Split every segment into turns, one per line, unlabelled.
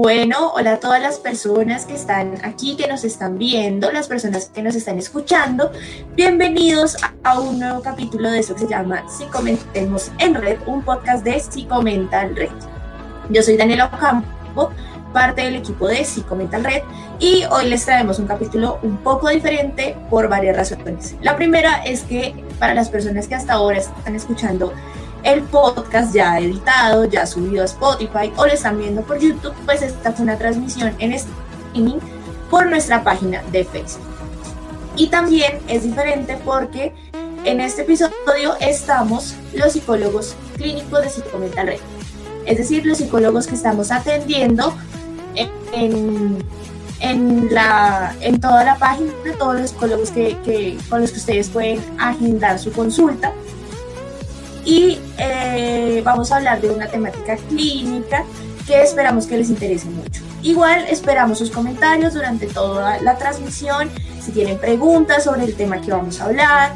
Bueno, hola a todas las personas que están aquí, que nos están viendo, las personas que nos están escuchando. Bienvenidos a un nuevo capítulo de eso que se llama Psicomentemos en Red, un podcast de Psicomental Red. Yo soy Daniela Ocampo, parte del equipo de Psicomental Red, y hoy les traemos un capítulo un poco diferente por varias razones. La primera es que para las personas que hasta ahora están escuchando el podcast ya editado, ya subido a Spotify o lo están viendo por YouTube, pues esta fue una transmisión en streaming por nuestra página de Facebook. Y también es diferente porque en este episodio estamos los psicólogos clínicos de Psicomental Red. Es decir, los psicólogos que estamos atendiendo en, en, la, en toda la página, todos los psicólogos que, que, con los que ustedes pueden agendar su consulta y eh, vamos a hablar de una temática clínica que esperamos que les interese mucho. Igual esperamos sus comentarios durante toda la transmisión, si tienen preguntas sobre el tema que vamos a hablar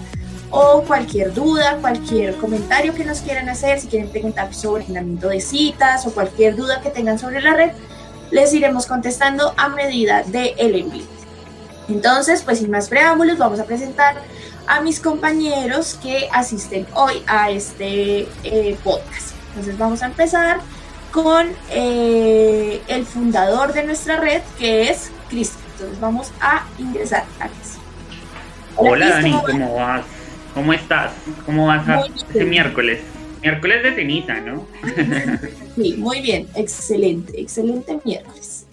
o cualquier duda, cualquier comentario que nos quieran hacer, si quieren preguntar sobre agendamiento de citas o cualquier duda que tengan sobre la red, les iremos contestando a medida de el envío. Entonces, pues sin más preámbulos, vamos a presentar a mis compañeros que asisten hoy a este eh, podcast. Entonces vamos a empezar con eh, el fundador de nuestra red, que es Cristian. Entonces vamos a ingresar a Cristian.
Hola, Dani, ¿cómo vas? ¿Cómo estás? ¿Cómo vas a este miércoles? Miércoles de ceniza, ¿no?
sí, muy bien, excelente, excelente miércoles.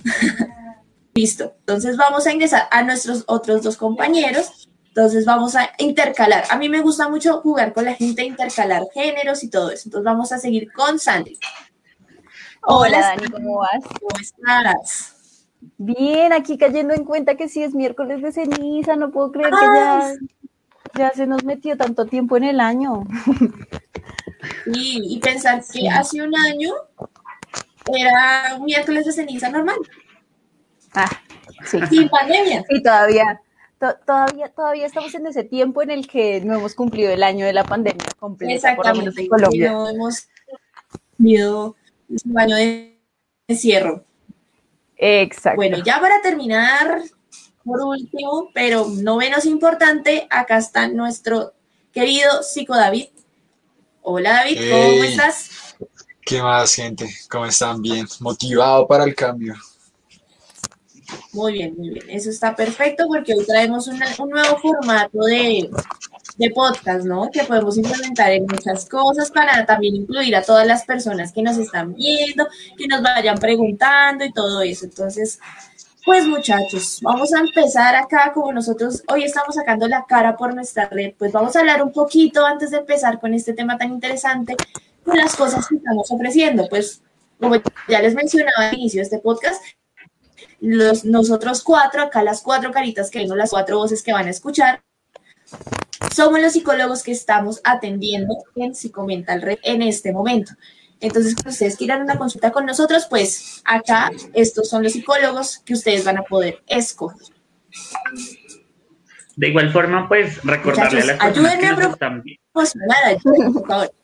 Listo, entonces vamos a ingresar a nuestros otros dos compañeros entonces vamos a intercalar. A mí me gusta mucho jugar con la gente, intercalar géneros y todo eso. Entonces vamos a seguir con Sandy.
Hola, Dani, ¿cómo vas?
¿Cómo estás?
Bien, aquí cayendo en cuenta que sí es miércoles de ceniza, no puedo creer que ya, ya se nos metió tanto tiempo en el año.
Sí, y pensar que hace un año era un miércoles de ceniza normal.
Ah, sí.
Sin pandemia.
Y todavía, todavía, todavía estamos en ese tiempo en el que no hemos cumplido el año de la pandemia completa, por lo menos en Colombia.
No hemos tenido un año de encierro.
Exacto.
Bueno, ya para terminar, por último, pero no menos importante, acá está nuestro querido Psico David. Hola David, ¿cómo estás?
¿Qué más, gente? ¿Cómo están? Bien, motivado para el cambio.
Muy bien, muy bien. Eso está perfecto porque hoy traemos un nuevo formato de, de, podcast, ¿no? Que podemos implementar en muchas cosas para también incluir a todas las personas que nos están viendo, que nos vayan preguntando y todo eso. Entonces, pues muchachos, vamos a empezar acá como nosotros hoy estamos sacando la cara por nuestra red, pues vamos a hablar un poquito antes de empezar con este tema tan interesante de las cosas que estamos ofreciendo. Pues como ya les mencionaba al inicio de este podcast, los, nosotros cuatro, acá las cuatro caritas que no las cuatro voces que van a escuchar, somos los psicólogos que estamos atendiendo en Psicomental Red en este momento. Entonces, si ustedes quieran una consulta con nosotros, pues acá estos son los psicólogos que ustedes van a poder escoger.
De igual forma, pues recordarle a las personas que nos están viendo.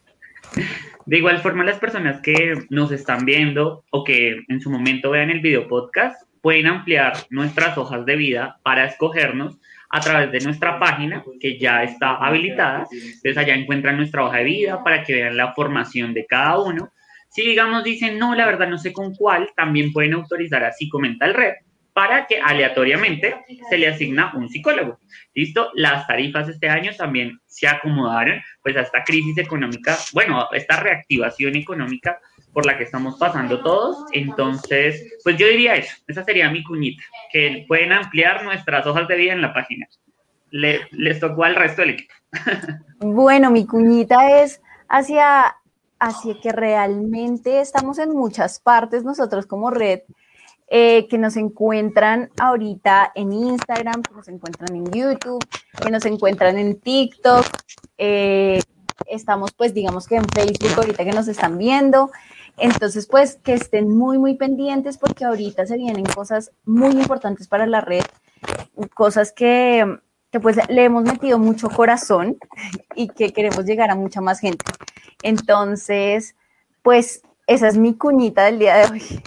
De igual forma, las personas que nos están viendo o que en su momento vean el video podcast, pueden ampliar nuestras hojas de vida para escogernos a través de nuestra página que ya está habilitada. Entonces allá encuentran nuestra hoja de vida para que vean la formación de cada uno. Si digamos dicen, no, la verdad no sé con cuál, también pueden autorizar así comenta el red para que aleatoriamente se le asigna un psicólogo. ¿Listo? Las tarifas este año también se acomodaron pues a esta crisis económica, bueno, esta reactivación económica por la que estamos pasando todos. Entonces, pues yo diría eso, esa sería mi cuñita, que pueden ampliar nuestras hojas de vida en la página. Le, les tocó al resto del equipo.
Bueno, mi cuñita es hacia, hacia que realmente estamos en muchas partes nosotros como red, eh, que nos encuentran ahorita en Instagram, que nos encuentran en YouTube, que nos encuentran en TikTok. Eh, estamos pues digamos que en Facebook ahorita que nos están viendo. Entonces, pues que estén muy, muy pendientes porque ahorita se vienen cosas muy importantes para la red, cosas que, que pues le hemos metido mucho corazón y que queremos llegar a mucha más gente. Entonces, pues esa es mi cuñita del día de hoy.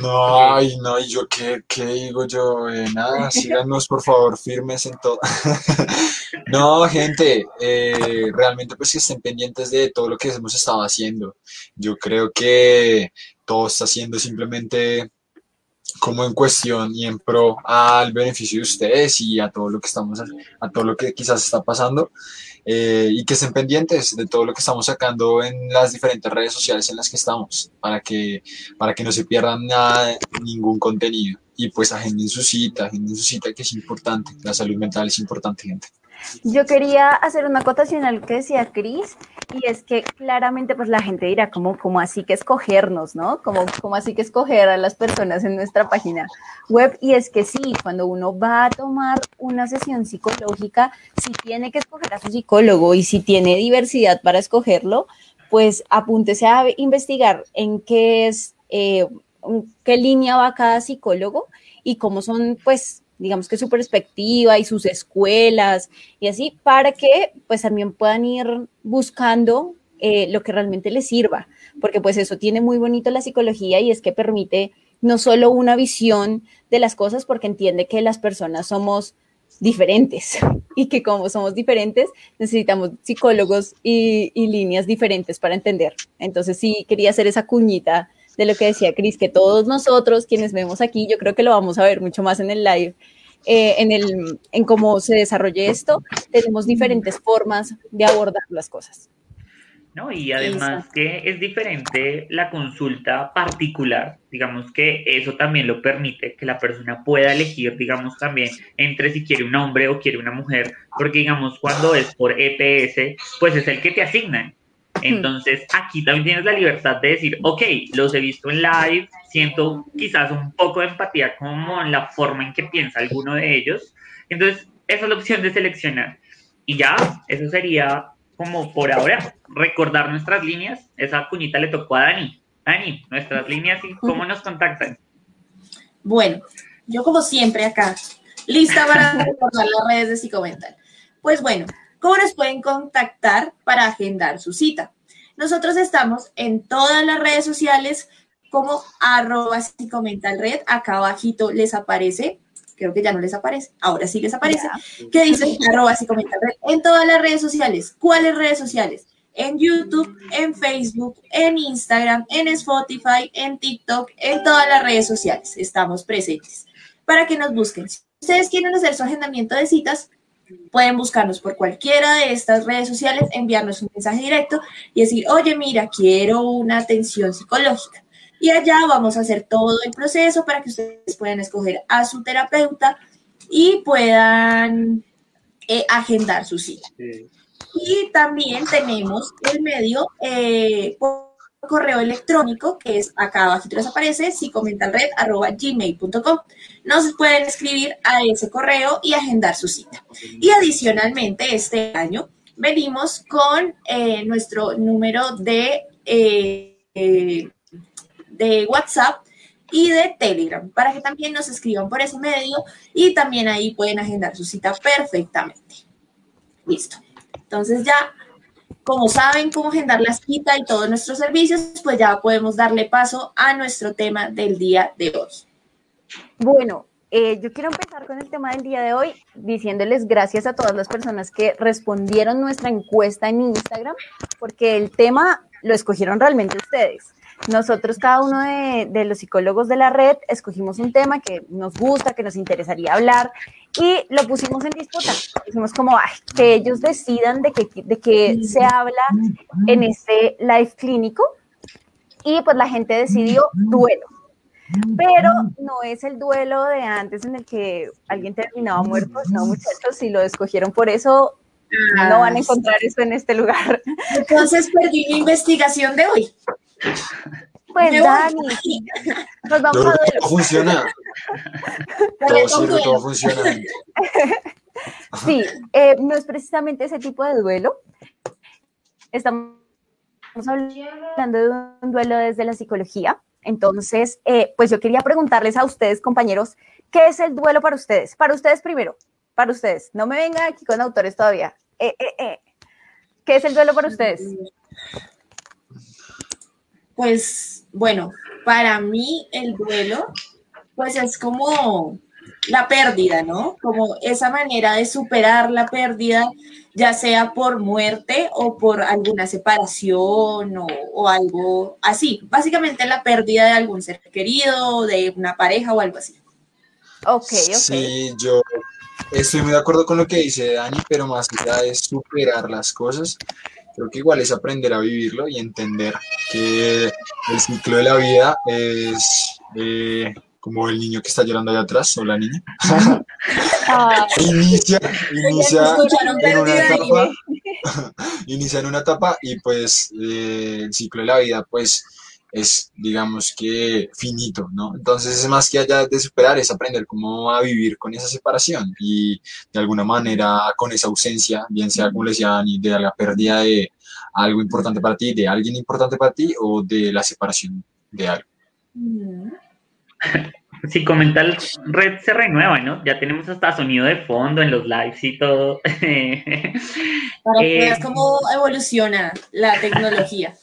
No, ay, no, y yo qué, qué digo yo, eh, nada, síganos por favor firmes en todo. no, gente, eh, realmente pues que estén pendientes de todo lo que hemos estado haciendo. Yo creo que todo está siendo simplemente como en cuestión y en pro al beneficio de ustedes y a todo lo que estamos, a todo lo que quizás está pasando. Eh, y que estén pendientes de todo lo que estamos sacando en las diferentes redes sociales en las que estamos, para que, para que no se pierdan nada, ningún contenido. Y pues agenden su cita, agenden su cita que es importante, la salud mental es importante, gente.
Yo quería hacer una acotación a lo que decía Cris, y es que claramente pues la gente dirá, como, como así que escogernos, ¿no? Como, así que escoger a las personas en nuestra página web. Y es que sí, cuando uno va a tomar una sesión psicológica, si tiene que escoger a su psicólogo y si tiene diversidad para escogerlo, pues apúntese a investigar en qué es, eh, qué línea va cada psicólogo y cómo son, pues, digamos que su perspectiva y sus escuelas y así, para que pues también puedan ir buscando eh, lo que realmente les sirva, porque pues eso tiene muy bonito la psicología y es que permite no solo una visión de las cosas, porque entiende que las personas somos diferentes y que como somos diferentes necesitamos psicólogos y, y líneas diferentes para entender. Entonces sí, quería hacer esa cuñita de lo que decía Cris, que todos nosotros quienes vemos aquí, yo creo que lo vamos a ver mucho más en el live, eh, en, el, en cómo se desarrolle esto, tenemos diferentes formas de abordar las cosas.
¿no? Y además que es diferente la consulta particular, digamos que eso también lo permite, que la persona pueda elegir, digamos, también entre si quiere un hombre o quiere una mujer, porque digamos, cuando es por EPS, pues es el que te asignan. Entonces, aquí también tienes la libertad de decir, ok, los he visto en live, siento quizás un poco de empatía como en la forma en que piensa alguno de ellos. Entonces, esa es la opción de seleccionar. Y ya, eso sería como por ahora, recordar nuestras líneas. Esa cuñita le tocó a Dani. Dani, nuestras líneas y cómo nos contactan.
Bueno, yo como siempre acá, lista para recordar las redes de Psicomental. Pues bueno, ¿Cómo nos pueden contactar para agendar su cita? Nosotros estamos en todas las redes sociales como arroba red. Acá abajito les aparece, creo que ya no les aparece, ahora sí les aparece, que dice arroba red en todas las redes sociales. ¿Cuáles redes sociales? En YouTube, en Facebook, en Instagram, en Spotify, en TikTok, en todas las redes sociales. Estamos presentes para que nos busquen. Si ustedes quieren hacer su agendamiento de citas, pueden buscarnos por cualquiera de estas redes sociales, enviarnos un mensaje directo y decir, oye, mira, quiero una atención psicológica. Y allá vamos a hacer todo el proceso para que ustedes puedan escoger a su terapeuta y puedan eh, agendar su cita. Y también tenemos el medio eh, correo electrónico, que es acá abajo les aparece, gmail.com Nos pueden escribir a ese correo y agendar su cita. Y adicionalmente, este año venimos con eh, nuestro número de, eh, de WhatsApp y de Telegram, para que también nos escriban por ese medio y también ahí pueden agendar su cita perfectamente. Listo. Entonces ya como saben cómo agendar la cita y todos nuestros servicios, pues ya podemos darle paso a nuestro tema del día de hoy.
Bueno, eh, yo quiero empezar con el tema del día de hoy diciéndoles gracias a todas las personas que respondieron nuestra encuesta en Instagram, porque el tema lo escogieron realmente ustedes. Nosotros, cada uno de, los psicólogos de la red, escogimos un tema que nos gusta, que nos interesaría hablar y lo pusimos en disputa. Hicimos como que ellos decidan de qué de que se habla en este live clínico y pues la gente decidió duelo. Pero no es el duelo de antes en el que alguien terminaba muerto, no muchachos, si lo escogieron por eso, no van a encontrar eso en este lugar.
Entonces perdí mi investigación de hoy.
Pues Dani,
pues vamos a ver. Funciona. Todo sirve, todo funciona.
Sí, eh, no es precisamente ese tipo de duelo. Estamos hablando de un duelo desde la psicología. Entonces, eh, pues yo quería preguntarles a ustedes, compañeros, ¿qué es el duelo para ustedes? Para ustedes primero, para ustedes? No me vengan aquí con autores todavía. Eh, eh, eh. ¿Qué es el duelo para ustedes?
Pues bueno, para mí el duelo, pues es como la pérdida, ¿no? Como esa manera de superar la pérdida, ya sea por muerte o por alguna separación o, algo así. Básicamente la pérdida de algún ser querido, de una pareja o algo así.
Ok, ok.
Sí, yo estoy muy de acuerdo con lo que dice Dani, pero más que nada es superar las cosas. Creo que igual es aprender a vivirlo y entender que el ciclo de la vida es eh, como el niño que está llorando allá atrás o la niña. Inicia, inicia en una etapa, inicia en una etapa y pues eh, el ciclo de la vida pues es digamos que finito, ¿no? Entonces es más que allá de superar, es aprender cómo a vivir con esa separación y de alguna manera con esa ausencia, bien sea como le decían, de la pérdida de algo importante para ti, de alguien importante para ti o de la separación de algo. Mm.
Si comenta el red se renueva, ¿no? Ya tenemos hasta sonido de fondo en los lives y todo. Para
que veas eh, cómo evoluciona la tecnología.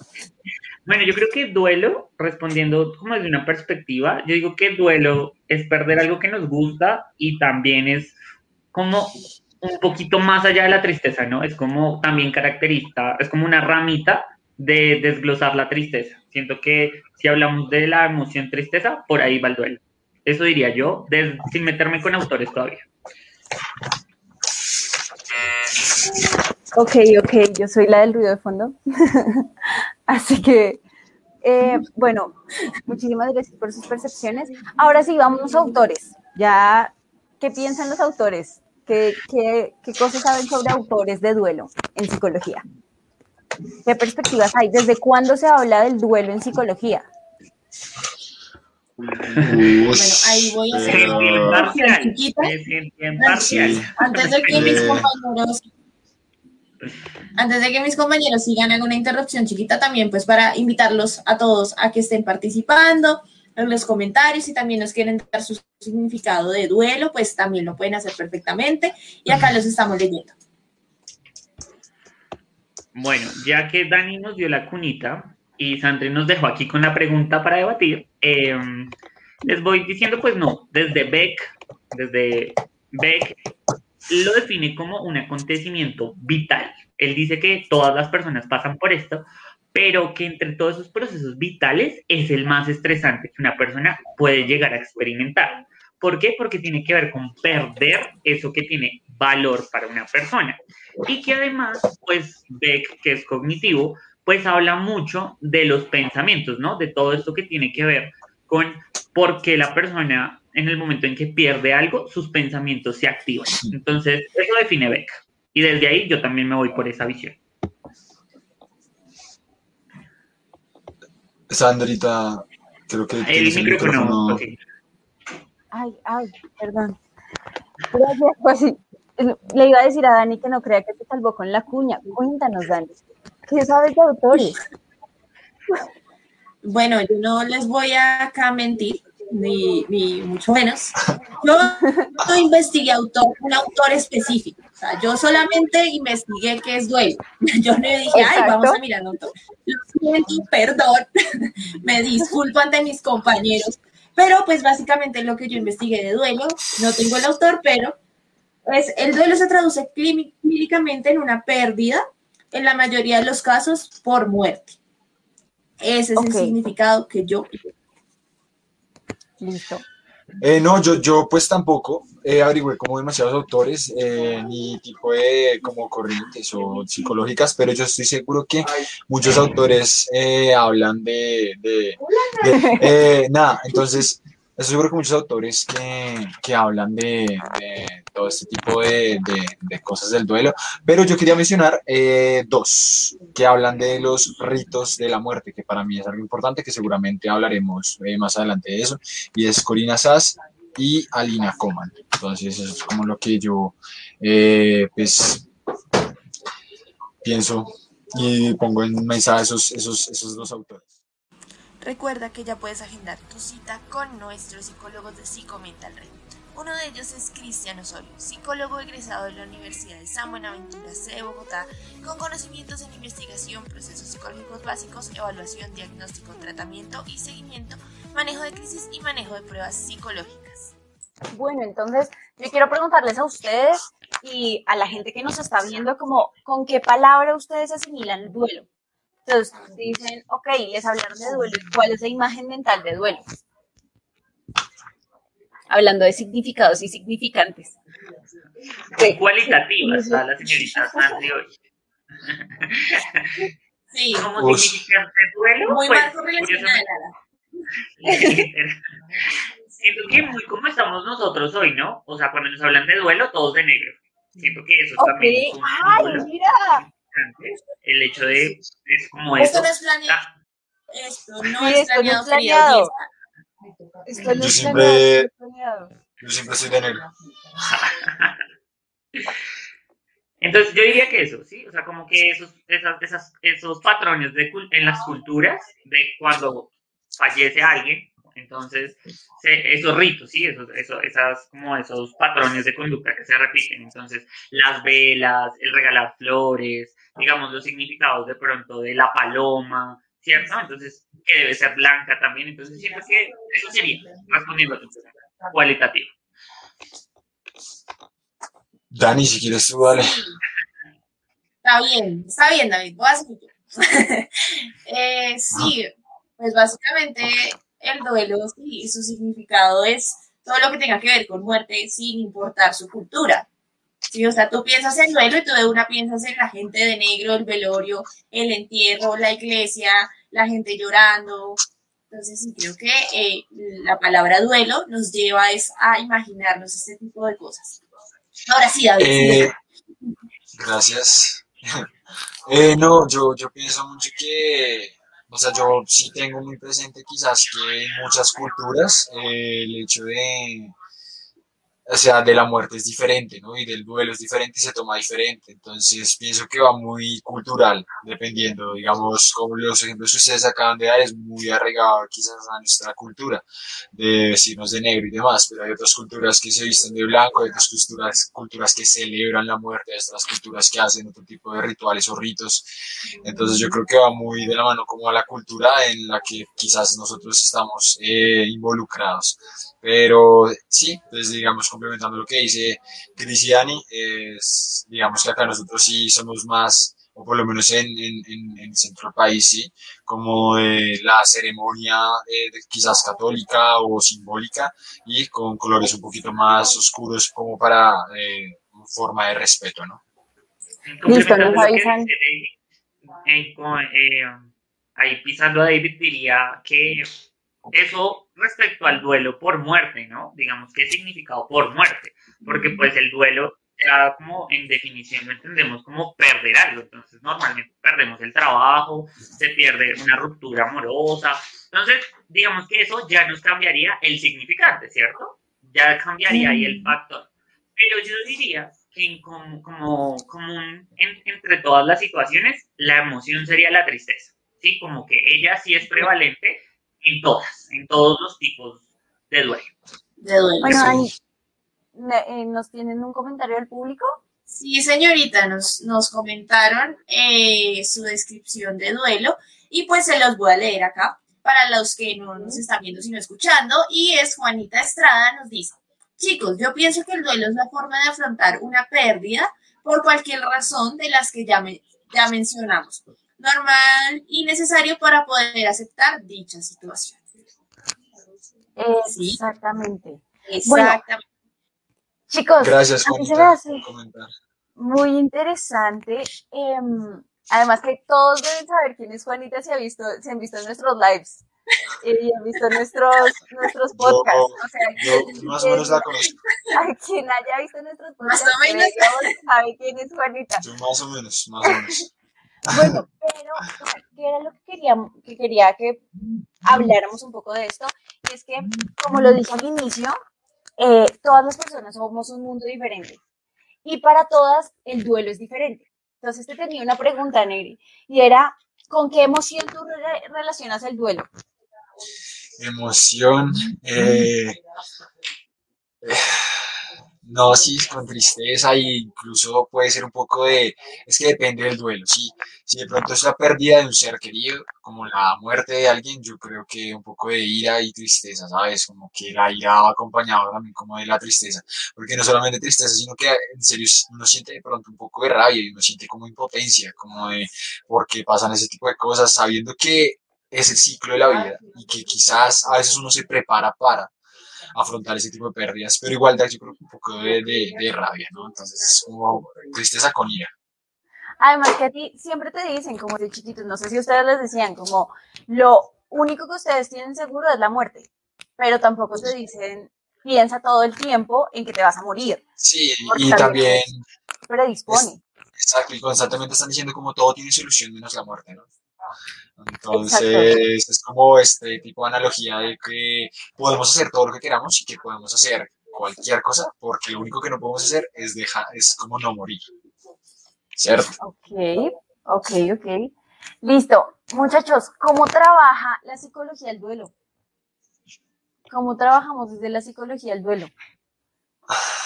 Bueno, yo creo que duelo, respondiendo como desde una perspectiva, yo digo que duelo es perder algo que nos gusta y también es como un poquito más allá de la tristeza, ¿no? Es como también característica, es como una ramita de desglosar la tristeza. Siento que si hablamos de la emoción tristeza, por ahí va el duelo. Eso diría yo, sin meterme con autores todavía.
Ok, ok, yo soy la del ruido de fondo. Así que, eh, bueno, muchísimas gracias por sus percepciones. Ahora sí, vamos a autores. Ya, ¿qué piensan los autores? ¿Qué, qué, qué cosas saben sobre autores de duelo en psicología? ¿Qué perspectivas hay? ¿Desde cuándo se habla del duelo en psicología?
bueno, ahí voy a hacer Antes de que mis compañeros antes de que mis compañeros sigan hago una interrupción chiquita también, pues para invitarlos a todos a que estén participando en los comentarios y también nos quieren dar su significado de duelo, pues también lo pueden hacer perfectamente y acá los estamos leyendo.
Bueno, ya que Dani nos dio la cunita, y Sandri nos dejó aquí con la pregunta para debatir. Em, les voy diciendo, pues no, desde Beck, desde Beck lo define como un acontecimiento vital. Él dice que todas las personas pasan por esto, pero que entre todos esos procesos vitales es el más estresante que una persona puede llegar a experimentar. ¿Por qué? Porque tiene que ver con perder eso que tiene valor para una persona. Y que además, pues Beck, que es cognitivo, pues habla mucho de los pensamientos, ¿no? De todo esto que tiene que ver con por qué la persona en el momento en que pierde algo, sus pensamientos se activan. Entonces, eso define Beck. Y desde ahí yo también me voy por esa visión.
Sandrita, creo que... El micrófono.
Ay, ay, perdón. Gracias, pues Le iba a decir a Dani que no crea que te salvó con la cuña. Cuéntanos, Dani. ¿Qué sabes de autores?
Bueno, yo no les voy a acá mentir, ni, ni mucho menos. Yo no investigué autor, un autor específico. O sea, yo solamente investigué qué es duelo. Yo no dije, ay, vamos a mirar autor. Lo siento, perdón. Me disculpo ante mis compañeros. Pero pues básicamente lo que yo investigué de duelo, no tengo el autor, pero pues el duelo se traduce clínicamente en una pérdida en la mayoría de los casos por muerte. Ese es el significado que yo.
Listo.
Eh, no, yo, yo pues tampoco eh, averigüé como demasiados autores, eh, ni tipo de como corrientes o psicológicas, pero yo estoy seguro que muchos autores eh, hablan de, de, de nada, entonces Estoy seguro que muchos autores que, que hablan de, todo este tipo de, de, cosas del duelo, pero yo quería mencionar eh, dos que hablan de los ritos de la muerte, que para mí es algo importante, que seguramente hablaremos eh, más adelante de eso, y es Corina Sass y Alina Coman. Entonces, eso es como lo que yo, eh, pues, pienso y pongo en mensaje esos, esos, esos dos autores.
Recuerda que ya puedes agendar tu cita con nuestros psicólogos de Psicomental Red. Uno de ellos es Cristian Osorio, psicólogo egresado de la Universidad de San Buenaventura C de Bogotá, con conocimientos en investigación, procesos psicológicos básicos, evaluación, diagnóstico, tratamiento y seguimiento, manejo de crisis y manejo de pruebas psicológicas.
Bueno, entonces yo quiero preguntarles a ustedes y a la gente que nos está viendo como con qué palabra ustedes asimilan el duelo. Entonces dicen, ok, les hablaron de duelo, ¿cuál es la imagen mental de duelo? Hablando de significados y significantes.
Cualitativas a la señorita Sandy hoy.
Sí,
como significante duelo.
Muy
pues. Siento que muy como estamos nosotros hoy, ¿no? O sea, cuando nos hablan de duelo, todos de negro. Siento que eso también es un
¡Ay, mira!
importante. El hecho de, es como
Esto
eso.
no es planeado.
Ah,
Esto no
Sí,
es
esto no
planeado,
es planeado.
Yo siempre-. Yo siempre estoy de negro.
Entonces yo diría que eso, ¿sí? O sea, como que esos, esas, esas, esos patrones de cul- en las culturas, de cuando fallece alguien, entonces se- esos ritos, ¿sí? Esos, esos, esas, como esos patrones de conducta que se repiten. Entonces, las velas, el regalar flores, digamos, los significados de pronto de la paloma, ¿cierto? Entonces, que debe ser blanca también. Entonces, siento que eso sería, respondiendo a tu pregunta, cualitativo.
Dani, si quieres tú, dale.
Está bien, está bien, David. Voy a seguir yo. Eh, sí, pues básicamente el duelo y su significado es todo lo que tenga que ver con muerte sin importar su cultura. Sí, o sea, tú piensas en duelo y tú de una piensas en la gente de negro, el velorio, el entierro, la iglesia, la gente llorando. Entonces sí, creo que eh, la palabra duelo nos lleva es a imaginarnos este tipo de cosas. Ahora sí, David.
Eh, gracias. Eh, no, yo, yo pienso mucho que, o sea, yo sí tengo muy presente quizás que en muchas culturas eh, el hecho de, o sea, de la muerte es diferente, ¿no? Y del duelo es diferente y se toma diferente. Entonces pienso que va muy cultural, dependiendo, digamos, como los ejemplos que ustedes acaban de dar, es muy arraigado quizás a nuestra cultura, de vestirnos de negro y demás, pero hay otras culturas que se visten de blanco, hay otras culturas, culturas que celebran la muerte, hay otras culturas que hacen otro tipo de rituales o ritos. Entonces yo creo que va muy de la mano como a la cultura en la que quizás nosotros estamos eh, involucrados. Pero sí, pues digamos, complementando lo que dice Cristiani, es, digamos que acá nosotros sí somos más, o por lo menos en, en, en, en el centro del país, sí, como de la ceremonia eh, de- quizás católica o simbólica y con colores un poquito más oscuros como para eh, forma de respeto, ¿no?
Listo, nos avisan.
eh, eh, eh, ahí pisando a David diría que eso respecto al duelo por muerte, ¿no? Digamos, ¿qué significado por muerte? Porque pues el duelo ya como en definición lo entendemos como perder algo, entonces normalmente perdemos el trabajo, se pierde una ruptura amorosa, entonces digamos que eso ya nos cambiaría el significante, ¿cierto? Ya cambiaría ahí el factor. Pero yo diría que en como, como, común en- entre todas las situaciones, la emoción sería la tristeza, ¿sí? Como que ella sí es prevalente en todas, en todos los tipos de duelo.
De duelo.
Bueno, ne- eh, ¿nos tienen un comentario del público?
Sí, señorita, nos, nos comentaron eh, su descripción de duelo y pues se los voy a leer acá para los que no nos están viendo sino escuchando y es Juanita Estrada nos dice, chicos, yo pienso que el duelo es la forma de afrontar una pérdida por cualquier razón de las que ya, me- ya mencionamos, normal y necesario para poder aceptar dicha situación. Sí.
Exactamente.
Exactamente.
Chicos,
Gracias, por comentar.
muy interesante. em, además que todos deben saber quién es Juanita si, ha visto, si han visto nuestros lives eh, y han visto nuestros, nuestros
Yo-
podcasts. O sea,
Yo
quien-
más o menos la conozco.
a quien haya visto nuestros
Más
podcasts,
o menos.
sabe quién es Juanita.
Yo más o menos, más o menos.
Bueno, pero ¿qué era lo que quería, que quería que habláramos un poco de esto? Y es que, como lo dije al inicio, eh, todas las personas somos un mundo diferente. Y para todas el duelo es diferente. Entonces te tenía una pregunta, Negri, y era, ¿con qué emoción tú re- relacionas el duelo?
Emoción. eh, eh, No, sí, con tristeza e incluso puede ser un poco de, es que depende del duelo, sí. Si de pronto es la pérdida de un ser querido, como la muerte de alguien, yo creo que un poco de ira y tristeza, ¿sabes? Como que la ira va acompañado también como de la tristeza, porque no solamente tristeza, sino que en serio uno siente de pronto un poco de rabia y uno siente como impotencia, como de por qué pasan ese tipo de cosas, sabiendo que es el ciclo de la vida y que quizás a veces uno se prepara para afrontar ese tipo de pérdidas, pero igual yo creo un poco de, de, rabia, ¿no? Entonces es como tristeza con ira.
Además que a ti siempre te dicen, como de chiquitos, no sé si ustedes les decían, como lo único que ustedes tienen seguro es la muerte, pero tampoco te dicen, piensa todo el tiempo en que te vas a morir.
Sí, y también...
Predispone.
exacto, y constantemente están diciendo como todo tiene solución menos la muerte, ¿no? Entonces, es como este tipo de analogía de que podemos hacer todo lo que queramos y que podemos hacer cualquier cosa, porque lo único que no podemos hacer es dejar, es como no morir. ¿Cierto?
Ok, ok, ok. Listo. Muchachos, ¿cómo trabaja la psicología del duelo? ¿Cómo trabajamos desde la psicología del duelo?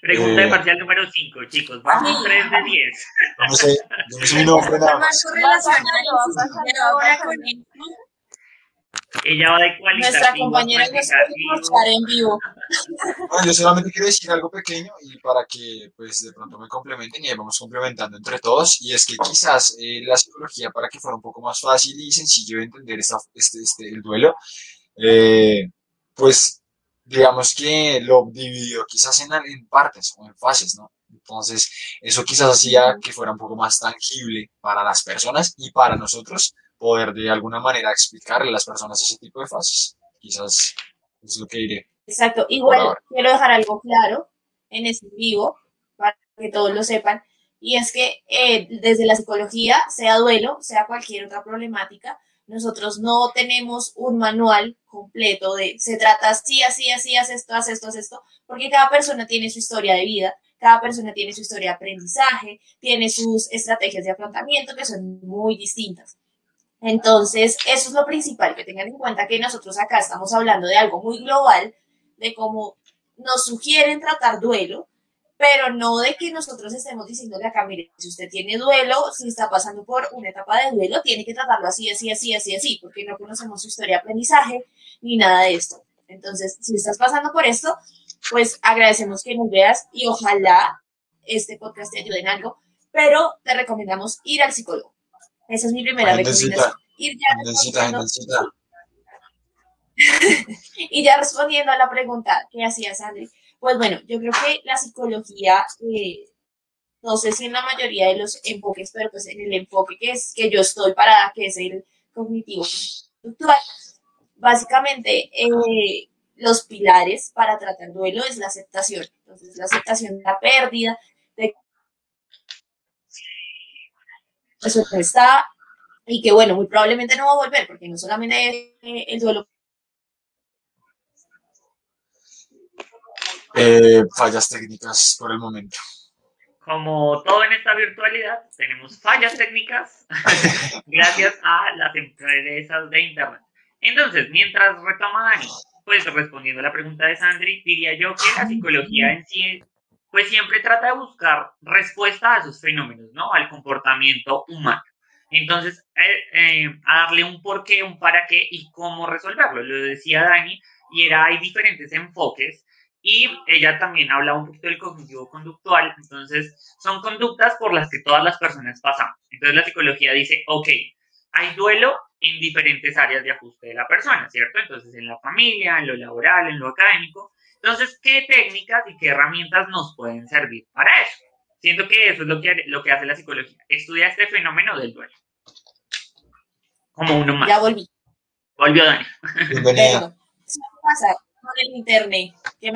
Pregunta de eh, parcial número 5, chicos. Vamos 3 de 10.
No sé, no sé mi nombre nada más.
Ella va de cualitativa.
Nuestra compañera nos puede mostrar en vivo.
Bueno, yo solamente quiero decir algo pequeño y para que pues de pronto me complementen y vamos complementando entre todos. Y es que quizás eh, la psicología, para que fuera un poco más fácil y sencillo de entender esta, este, este, el duelo, eh, pues digamos que lo dividió quizás en, en partes o en fases, ¿no? Entonces, eso quizás hacía que fuera un poco más tangible para las personas y para nosotros poder de alguna manera explicarle a las personas ese tipo de fases. Quizás es lo que diré.
Exacto. Igual quiero dejar algo claro en este vivo para que todos lo sepan. Y es que eh, desde la psicología, sea duelo, sea cualquier otra problemática, nosotros no tenemos un manual completo de se trata así, así, así, haz esto, haz esto, haz esto, porque cada persona tiene su historia de vida, cada persona tiene su historia de aprendizaje, tiene sus estrategias de afrontamiento que son muy distintas. Entonces, eso es lo principal, que tengan en cuenta que nosotros acá estamos hablando de algo muy global, de cómo nos sugieren tratar duelo, pero no de que nosotros estemos diciéndole acá, mire, si usted tiene duelo, si está pasando por una etapa de duelo, tiene que tratarlo así, así, así, así, así, porque no conocemos su historia de aprendizaje ni nada de esto. Entonces, si estás pasando por esto, pues agradecemos que nos veas y ojalá este podcast te ayude en algo, pero te recomendamos ir al psicólogo. Esa es mi primera recomendación. Ir ya y ya respondiendo a la pregunta que hacía Sandri, pues bueno, yo creo que la psicología, eh, no sé si en la mayoría de los enfoques, pero pues en el enfoque que es que yo estoy parada, que es el cognitivo básicamente eh, los pilares para tratar duelo es la aceptación. Entonces, la aceptación de la pérdida, de eso está, y que bueno, muy probablemente no va a volver, porque no solamente el duelo
Eh, fallas técnicas por el momento.
Como todo en esta virtualidad, tenemos fallas técnicas gracias a las empresas de Internet. Entonces, mientras retoma Dani, pues respondiendo a la pregunta de Sandri, diría yo que la psicología en sí, pues siempre trata de buscar respuesta a esos fenómenos, ¿no? Al comportamiento humano. Entonces, eh, eh, a darle un por qué, un para qué y cómo resolverlo. Lo decía Dani, y era, hay diferentes enfoques y ella también habla un poquito del cognitivo conductual, entonces son conductas por las que todas las personas pasamos. Entonces la psicología dice, ok, hay duelo en diferentes áreas de ajuste de la persona, ¿cierto? Entonces en la familia, en lo laboral, en lo académico. Entonces, ¿qué técnicas y qué herramientas nos pueden servir para eso? Siento que eso es lo que, lo que hace la psicología, estudia este fenómeno del duelo. Como uno más.
Ya volví.
Volvió Dani.
Bienvenida
el internet que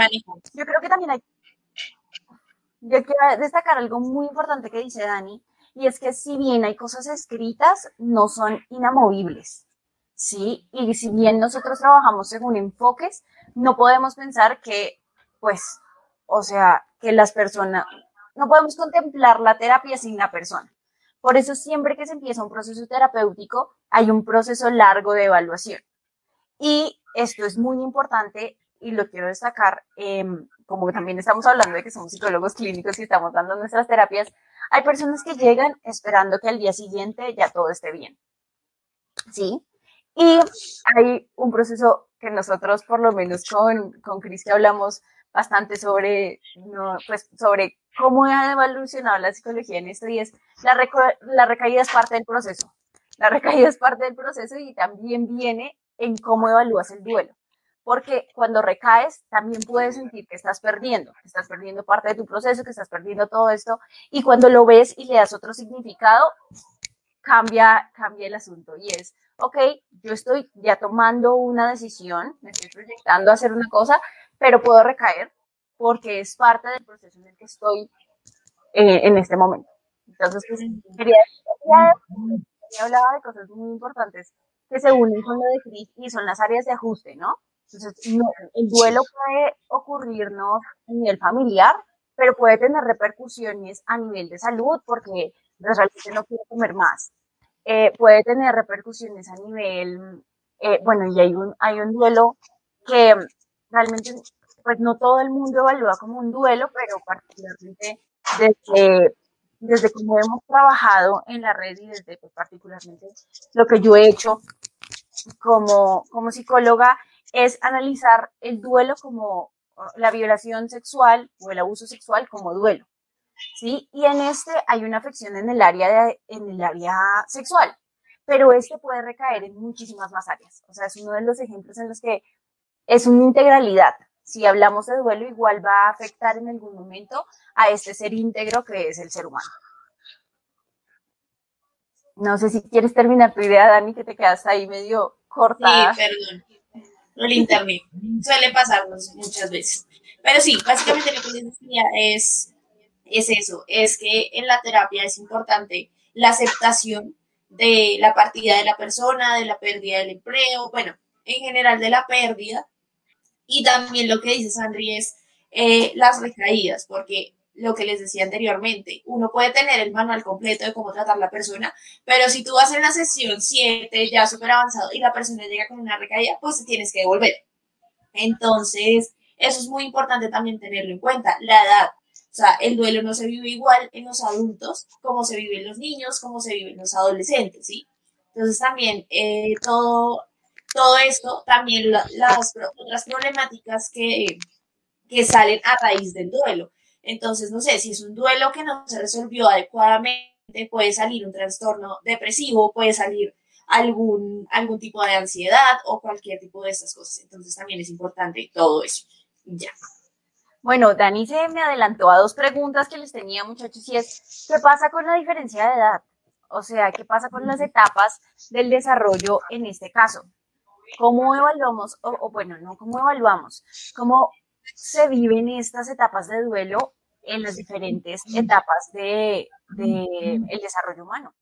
Yo creo que también hay. Yo quiero destacar algo muy importante que dice Dani, y es que si bien hay cosas escritas, no son inamovibles. ¿sí? Y si bien nosotros trabajamos según enfoques, no podemos pensar que, pues, o sea, que las personas, no podemos contemplar la terapia sin la persona. Por eso siempre que se empieza un proceso terapéutico, hay un proceso largo de evaluación. Y esto es muy importante y lo quiero destacar, em, como también estamos hablando de que somos psicólogos clínicos y estamos dando nuestras terapias, hay personas que llegan esperando que al día siguiente ya todo esté bien. ¿Sí? Y hay un proceso que nosotros, por lo menos con, con Cris, que hablamos bastante sobre, no, pues, sobre cómo ha evolucionado la psicología en esto y es la, la recaída es parte del proceso. La recaída es parte del proceso y también viene en cómo evalúas el duelo. Porque cuando recaes, también puedes sentir que estás perdiendo, que estás perdiendo parte de tu proceso, que estás perdiendo todo esto. Y cuando lo ves y le das otro significado, cambia, cambia el asunto. Y es, ok, yo estoy ya tomando una decisión, me estoy proyectando a hacer una cosa, pero puedo recaer porque es parte del proceso en el que estoy eh, en este momento. Entonces, pues, quería, hablaba de cosas muy importantes que se unen con lo de Cris y son las áreas de ajuste, ¿no? Entonces, el duelo puede ocurrirnos a nivel familiar, pero puede tener repercusiones a nivel de salud porque realmente no quiere comer más. Eh, puede tener repercusiones a nivel, eh, bueno, y hay un, hay un duelo que realmente, pues no todo el mundo evalúa como un duelo, pero particularmente desde, desde cómo hemos trabajado en la red y desde pues, particularmente lo que yo he hecho como, como psicóloga es analizar el duelo como la violación sexual o el abuso sexual como duelo. ¿Sí? Y en este hay una afección en el área de, en el área sexual, pero este puede recaer en muchísimas más áreas. O sea, es uno de los ejemplos en los que es una integralidad. Si hablamos de duelo, igual va a afectar en algún momento a este ser íntegro que es el ser humano. No sé si quieres terminar tu idea, Dani, que te quedas ahí medio cortada.
Sí, perdón. El internet. Suele pasarnos muchas veces. Pero sí, básicamente lo que les decía es, es eso, es que en la terapia es importante la aceptación de la partida de la persona, de la pérdida del empleo, bueno, en general de la pérdida. Y también lo que dice Sandri es eh, las recaídas, porque lo que les decía anteriormente, uno puede tener el manual completo de cómo tratar la persona, pero si tú vas en la sesión 7 ya súper avanzado y la persona llega con una recaída, pues tienes que devolver. Entonces, eso es muy importante también tenerlo en cuenta, la edad. O sea, el duelo no se vive igual en los adultos como se vive en los niños, como se vive en los adolescentes, ¿sí? Entonces también eh, todo, todo esto, también las otras problemáticas que, que salen a raíz del duelo entonces, no sé, si es un duelo que no se resolvió adecuadamente, puede salir un trastorno depresivo, puede salir algún, algún tipo de ansiedad o cualquier tipo de estas cosas. Entonces, también es importante todo eso. Ya.
Bueno, Dani se me adelantó a dos preguntas que les tenía, muchachos, y es, ¿qué pasa con la diferencia de edad? O sea, ¿qué pasa con las etapas del desarrollo en este caso? ¿Cómo evaluamos, o, o bueno, no cómo evaluamos, cómo se viven estas etapas de duelo en las diferentes etapas de, el desarrollo humano.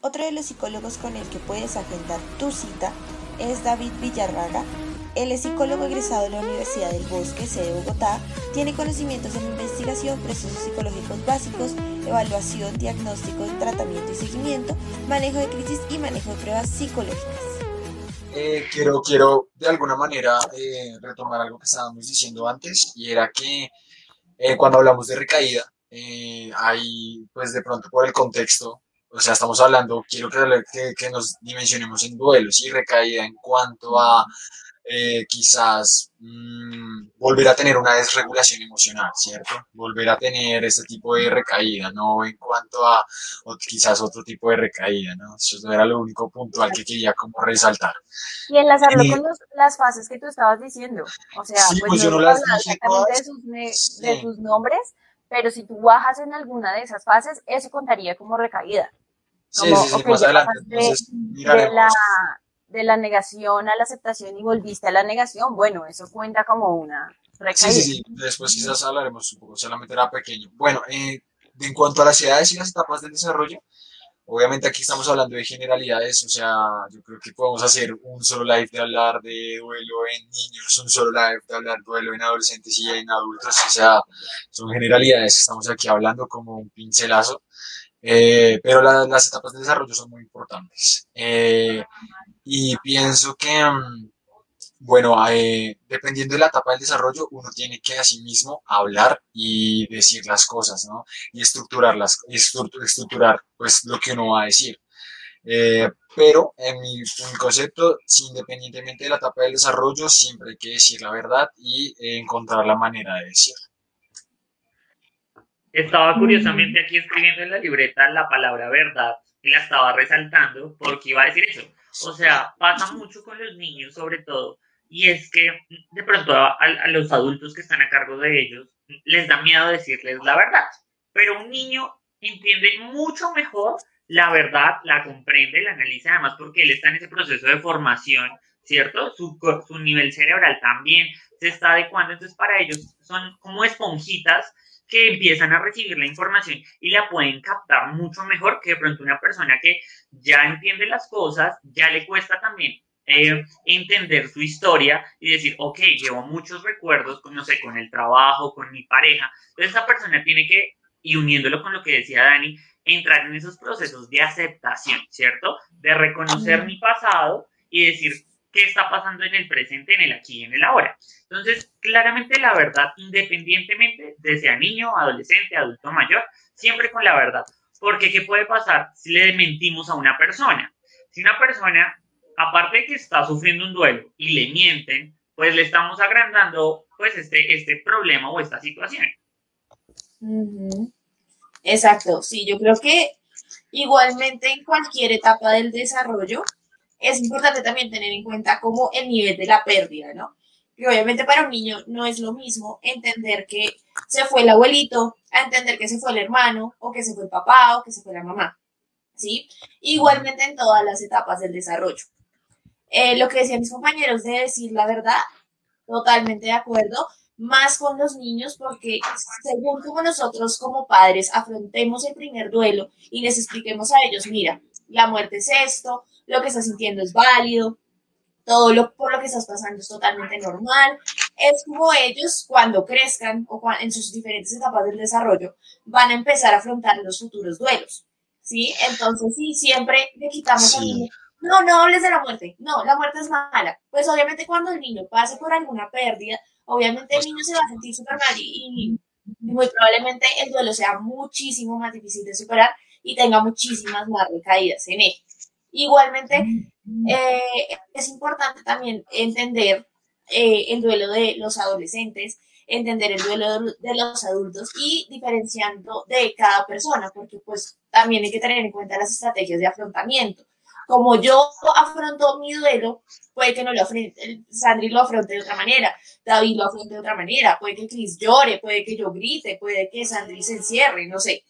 Otro de los psicólogos con el que puedes agendar tu cita es David Villarraga. Él es psicólogo egresado de la Universidad del Bosque, sede Bogotá. Tiene conocimientos en investigación, procesos psicológicos básicos, evaluación, diagnóstico, tratamiento y seguimiento, manejo de crisis y manejo de pruebas psicológicas.
Eh, quiero, quiero de alguna manera eh, retomar algo que estábamos diciendo antes y era que eh, cuando hablamos de recaída, hay pues de pronto por el contexto, o sea, estamos hablando, quiero que, que nos dimensionemos en duelos y recaída en cuanto a eh, quizás mm, volver a tener una desregulación emocional, ¿cierto? Volver a tener este tipo de recaída, no en cuanto a quizás otro tipo de recaída, ¿no? Eso era lo único puntual que quería como resaltar.
Y enlazarlo con las fases que tú estabas diciendo, o sea, pues, pues yo no las dije de sus, de sus nombres, pero si tú bajas en alguna de esas fases, eso contaría como recaída.
sí, sí, sí, más adelante. Entonces,
de la, de la negación a la aceptación y volviste a la negación, bueno, eso cuenta como una
recaída. Sí, sí, sí, después quizás hablaremos un poco, solamente era pequeño. Bueno, eh, en cuanto a las edades y las etapas del desarrollo, obviamente aquí estamos hablando de generalidades, o sea, yo creo que podemos hacer un solo live de hablar de duelo en niños, un solo live de hablar de duelo en adolescentes y en adultos, o sea, son generalidades, estamos aquí hablando como un pincelazo. Eh, pero las etapas de desarrollo son muy importantes. Eh, y pienso que mm, bueno, eh, dependiendo de la etapa del desarrollo, uno tiene que a sí mismo hablar y decir las cosas, ¿no? Y estructurarlas, estructurar pues lo que uno va a decir. Eh, pero en mi, concepto, independientemente de la etapa del desarrollo, siempre hay que decir la verdad y encontrar la manera de decirlo.
Estaba curiosamente aquí escribiendo en la libreta la palabra verdad y la estaba resaltando porque iba a decir eso. O sea, pasa mucho con los niños sobre todo y es que de pronto a, los adultos que están a cargo de ellos les da miedo decirles la verdad, pero un niño entiende mucho mejor la verdad, la comprende, la analiza además porque él está en ese proceso de formación, ¿cierto? Su, su nivel cerebral también se está adecuando, entonces para ellos son como esponjitas que empiezan a recibir la información y la pueden captar mucho mejor que de pronto una persona que ya entiende las cosas, ya le cuesta también eh, entender su historia y decir, ok, llevo muchos recuerdos, con, no sé, con el trabajo, con mi pareja. Entonces esa persona tiene que, y uniéndolo con lo que decía Dani, entrar en esos procesos de aceptación, ¿cierto? De reconocer mi pasado y decir, qué está pasando en el presente, en el aquí y en el ahora. Entonces, claramente la verdad, independientemente de sea niño, adolescente, adulto mayor, siempre con la verdad. Porque ¿qué puede pasar si le mentimos a una persona? Si una persona, aparte de que está sufriendo un duelo y le mienten, pues le estamos agrandando pues este, este problema o esta situación.
Exacto, sí, yo creo que igualmente en cualquier etapa del desarrollo, es importante también tener en cuenta como el nivel de la pérdida, ¿no? Y obviamente para un niño no es lo mismo entender que se fue el abuelito, a entender que se fue el hermano, o que se fue el papá, o que se fue la mamá, ¿sí? Igualmente en todas las etapas del desarrollo. Eh, lo que decían mis compañeros de decir la verdad, totalmente de acuerdo, más con los niños porque según como nosotros como padres afrontemos el primer duelo y les expliquemos a ellos, mira, la muerte es esto, lo que estás sintiendo es válido, todo lo por lo que estás pasando es totalmente normal. Es como ellos cuando crezcan o en sus diferentes etapas del desarrollo van a empezar a afrontar los futuros duelos. ¿Sí? Entonces, sí, siempre le quitamos al niño. No, no hables de la muerte. No, la muerte es mala. Pues obviamente cuando el niño pase por alguna pérdida, obviamente el niño se va a sentir súper mal y muy probablemente el duelo sea muchísimo más difícil de superar y tenga muchísimas más recaídas en él. Igualmente, eh, es importante también entender eh, el duelo de los adolescentes, entender el duelo de los adultos y diferenciando de cada persona, porque pues también hay que tener en cuenta las estrategias de afrontamiento. Como yo afronto mi duelo, puede que no lo afronte, Sandri lo afronte de otra manera, David lo afronte de otra manera, puede que Chris llore, puede que yo grite, puede que Sandri se encierre, no sé.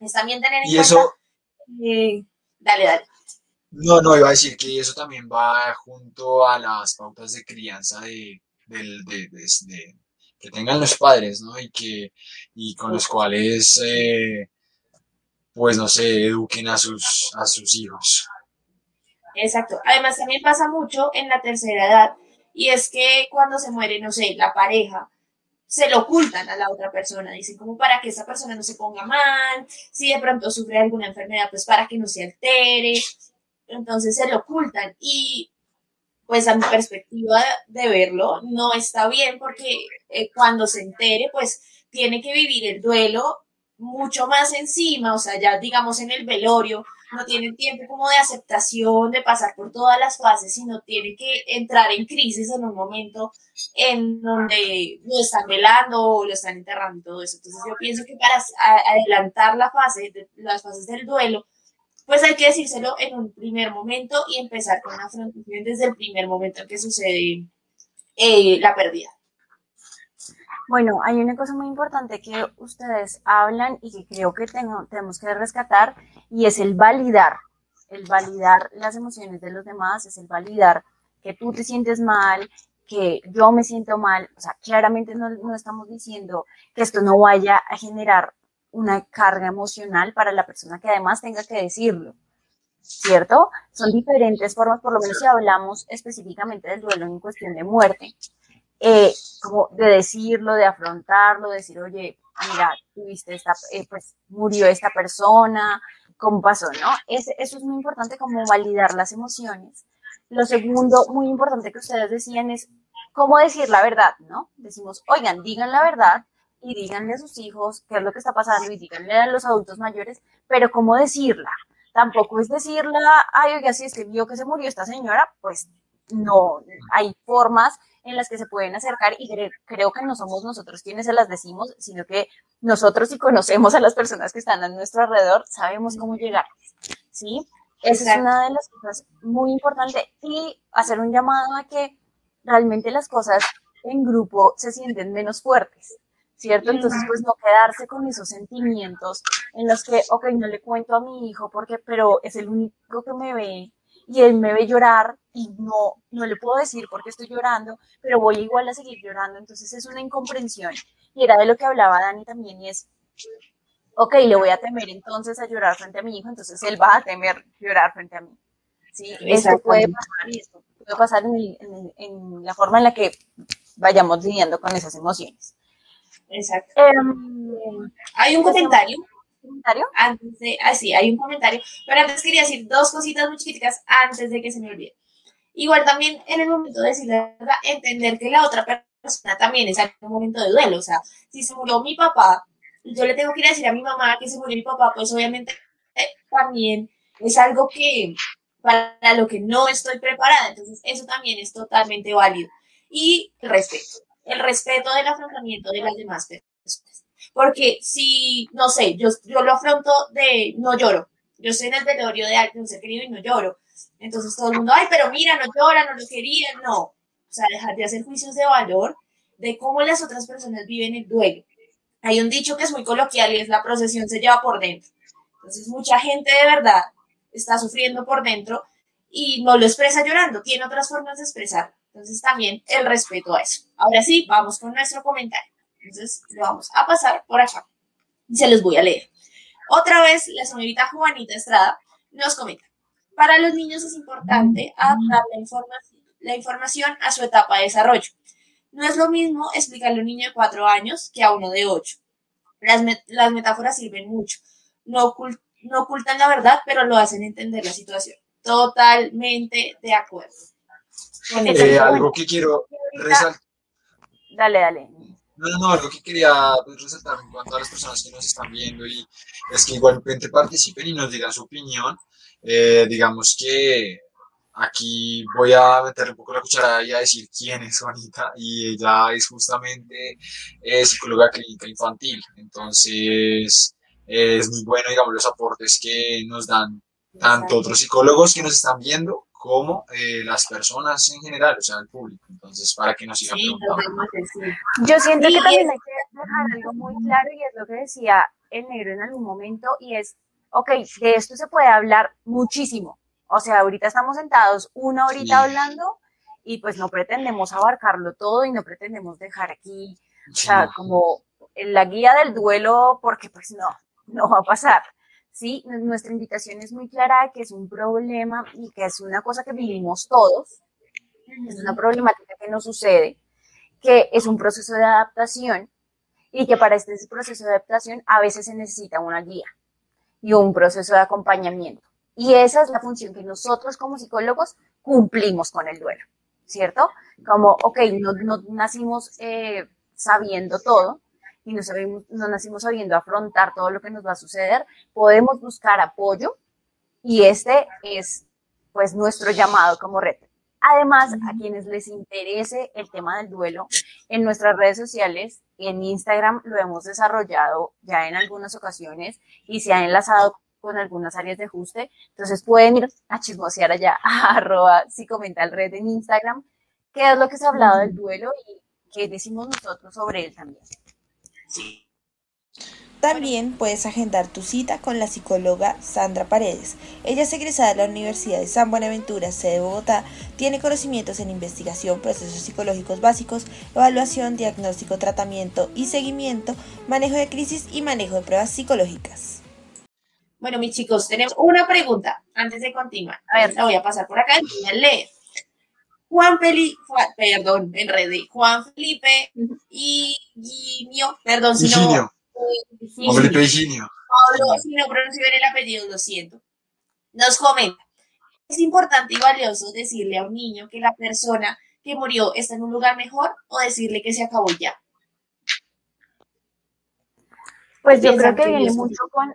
Es también tener en
y Eso...
Eh, dale, dale.
No, no, iba a decir que eso también va junto a las pautas de crianza de, que tengan los padres, ¿no? Y que y con los cuales, eh, pues no sé, eduquen a sus, a sus hijos.
Exacto. Además también pasa mucho en la tercera edad y es que cuando se muere, no sé, la pareja, se lo ocultan a la otra persona, dicen como para que esa persona no se ponga mal, si de pronto sufre alguna enfermedad, pues para que no se altere, entonces se lo ocultan y pues a mi perspectiva de verlo no está bien porque eh, cuando se entere pues tiene que vivir el duelo mucho más encima, o sea, ya digamos en el velorio, no tiene tiempo como de aceptación, de pasar por todas las fases, sino tiene que entrar en crisis en un momento en donde lo están velando o lo están enterrando todo eso. Entonces yo pienso que para adelantar la fase, las fases del duelo, pues hay que decírselo en un primer momento y empezar con la afrontación desde el primer momento en que sucede eh, la pérdida.
Bueno, hay una cosa muy importante que ustedes hablan y que creo que tenemos que rescatar y es el validar, el validar las emociones de los demás, es el validar que tú te sientes mal, que yo me siento mal, o sea, claramente no, no estamos diciendo que esto no vaya a generar una carga emocional para la persona que además tenga que decirlo, ¿cierto? Son diferentes formas, por lo menos si hablamos específicamente del duelo en cuestión de muerte, eh, como de decirlo, de afrontarlo, decir, oye, mira, tuviste esta, eh, pues murió esta persona, ¿cómo pasó, no? eso es muy importante como validar las emociones, Lo segundo, muy importante que ustedes decían es cómo decir la verdad, ¿no? Decimos, oigan, digan la verdad y díganle a sus hijos qué es lo que está pasando y díganle a los adultos mayores, pero cómo decirla. Tampoco es decirla, ay, oiga, si es que vio que se murió esta señora, pues no, hay formas en las que se pueden acercar y creo que no somos nosotros quienes se las decimos, sino que nosotros si conocemos a las personas que están a nuestro alrededor, sabemos cómo llegar, ¿sí? Esa es una de las cosas muy importantes y hacer un llamado a que realmente las cosas en grupo se sienten menos fuertes, ¿cierto? Entonces, pues no quedarse con esos sentimientos en los que, ok, no le cuento a mi hijo porque, pero es el único que me ve y él me ve llorar y no, no le puedo decir por qué estoy llorando, pero voy igual a seguir llorando. Entonces es una incomprensión. Y era de lo que hablaba Dani también y es, ok, le voy a temer entonces a llorar frente a mi hijo, entonces él va a temer llorar frente a mí. Sí, esto puede pasar y esto puede pasar en, en, la forma en la que vayamos lidiando con esas emociones.
Exacto. Em, hay un comentario
comentario?
Antes de, ah, sí, hay un comentario, pero antes quería decir dos cositas muy chiquitas antes de que se me olvide. Igual también en el momento de decir la verdad, entender que la otra persona también está en un momento de duelo. O sea, si se murió mi papá, yo le tengo que ir a decir a mi mamá que se murió mi papá, pues obviamente eh, también es algo que para lo que no estoy preparada. Entonces, eso también es totalmente válido. Y el respeto, el respeto del afrontamiento de las demás personas. Porque si, no sé, yo, yo lo afronto de no lloro. Yo estoy en el velorio de alguien, ser querido y no lloro. Entonces todo el mundo, ay, pero mira, no llora, no lo quería. No. O sea, dejar de hacer juicios de valor de cómo las otras personas viven el duelo. Hay un dicho que es muy coloquial y es la procesión se lleva por dentro. Entonces mucha gente de verdad está sufriendo por dentro y no lo expresa llorando, tiene otras formas de expresar. Entonces también el respeto a eso. Ahora sí, vamos con nuestro comentario. Entonces, lo vamos a pasar por acá. Y se los voy a leer. Otra vez, la señorita Juanita Estrada nos comenta. Para los niños es importante adaptar la información, a su etapa de desarrollo. No es lo mismo explicarle a un niño de cuatro años que a uno de ocho. Las, metáforas sirven mucho. No ocultan la verdad, pero lo hacen entender la situación. Totalmente de acuerdo.
Eh, algo que quiero resaltar.
Dale, dale.
No, no, no, algo que quería pues, resaltar en cuanto a las personas que nos están viendo y es que igualmente participen y nos digan su opinión. Eh, digamos que aquí voy a meterle un poco la cuchara y a decir quién es Juanita y ella es justamente eh, psicóloga clínica infantil. Entonces es muy bueno, digamos, los aportes que nos dan tanto otros psicólogos que nos están viendo como eh, las personas en general, o sea, el público. Entonces, para que nos sigan preguntando.
Yo siento que también hay que dejar algo muy claro y es lo que decía el negro en algún momento y es, ok, de esto se puede hablar muchísimo. O sea, ahorita estamos sentados una horita hablando y pues no pretendemos abarcarlo todo y no pretendemos dejar aquí, o sea, como la guía del duelo porque pues no, no va a pasar. ¿Sí? Nuestra invitación es muy clara que es un problema y que es una cosa que vivimos todos, es una problemática que nos sucede, que es un proceso de adaptación y que para este proceso de adaptación a veces se necesita una guía y un proceso de acompañamiento. Y esa es la función que nosotros como psicólogos cumplimos con el duelo, ¿cierto? Como, ok, no, nacimos eh, sabiendo todo, y no, sabemos, no nacimos sabiendo afrontar todo lo que nos va a suceder, podemos buscar apoyo y este es pues nuestro llamado como red. Además, a quienes les interese el tema del duelo, en nuestras redes sociales, en Instagram lo hemos desarrollado ya en algunas ocasiones y se ha enlazado con algunas áreas de ajuste. Entonces pueden ir a chismosear allá a arroba el red en Instagram, qué es lo que se ha hablado del duelo y qué decimos nosotros sobre él también.
También puedes agendar tu cita con la psicóloga Sandra Paredes. Ella es egresada de la Universidad de San Buenaventura, sede de Bogotá, tiene conocimientos en investigación, procesos psicológicos básicos, evaluación, diagnóstico, tratamiento y seguimiento, manejo de crisis y manejo de pruebas psicológicas.
Bueno, mis chicos, tenemos una pregunta antes de continuar. A ver, la voy a pasar por acá y voy a leer. Juan Felipe, perdón, enredé, Juan Felipe y Ginio, perdón, si no.
Eh, Juan Felipe Ginio.
Pablo, si no pronuncio bien el apellido, lo siento. Nos comenta. es importante y valioso decirle a un niño que la persona que murió está en un lugar mejor o decirle que se acabó ya?
Pues yo creo que viene mucho con,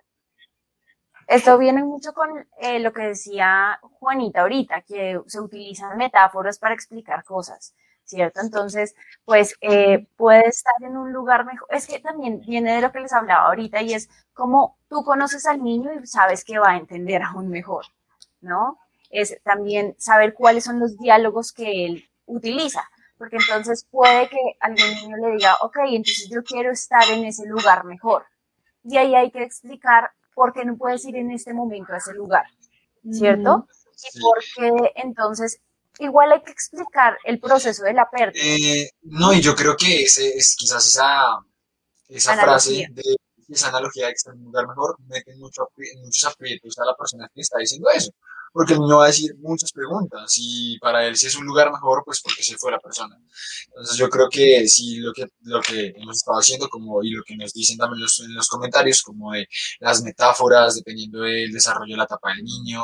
esto viene mucho con eh, lo que decía Juanita ahorita, que se utilizan metáforas para explicar cosas, ¿cierto? Entonces, pues eh, puede estar en un lugar mejor. Es que también viene de lo que les hablaba ahorita y es como tú conoces al niño y sabes que va a entender aún mejor, ¿no? Es también saber cuáles son los diálogos que él utiliza, porque entonces puede que algún niño le diga, ok, entonces yo quiero estar en ese lugar mejor. Y ahí hay que explicar porque no puedes ir en este momento a ese lugar, ¿cierto? Y porque entonces igual hay que explicar el proceso de la pérdida.
Eh, no, y yo creo que ese, es quizás esa, esa frase de esa analogía de que está en un lugar mejor mete mucho, muchos aprietos a la persona que está diciendo eso porque el niño va a decir muchas preguntas y para él si es un lugar mejor, pues porque se fue la persona. Entonces yo creo que sí, lo que, lo que hemos estado haciendo como, y lo que nos dicen también los, en los comentarios, como de las metáforas, dependiendo del desarrollo de la etapa del niño,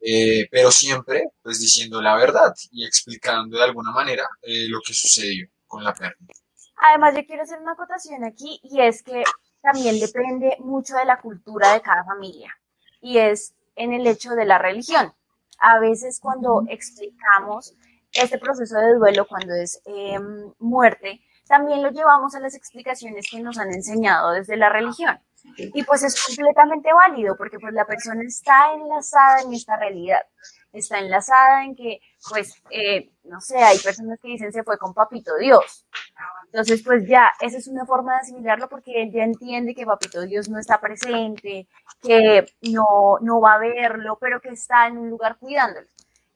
eh, pero siempre pues diciendo la verdad y explicando de alguna manera eh, lo que sucedió con la pérdida.
Además, yo quiero hacer una acotación aquí y es que también depende mucho de la cultura de cada familia. Y es en el hecho de la religión. A veces cuando explicamos este proceso de duelo, cuando es em, muerte, también lo llevamos a las explicaciones que nos han enseñado desde la religión. Y pues es completamente válido porque pues la persona está enlazada en esta realidad está enlazada en que, pues, eh, no sé, hay personas que dicen se fue con Papito Dios. Entonces, pues ya, esa es una forma de asimilarlo porque él ya entiende que Papito Dios no está presente, que no, no va a verlo, pero que está en un lugar cuidándolo.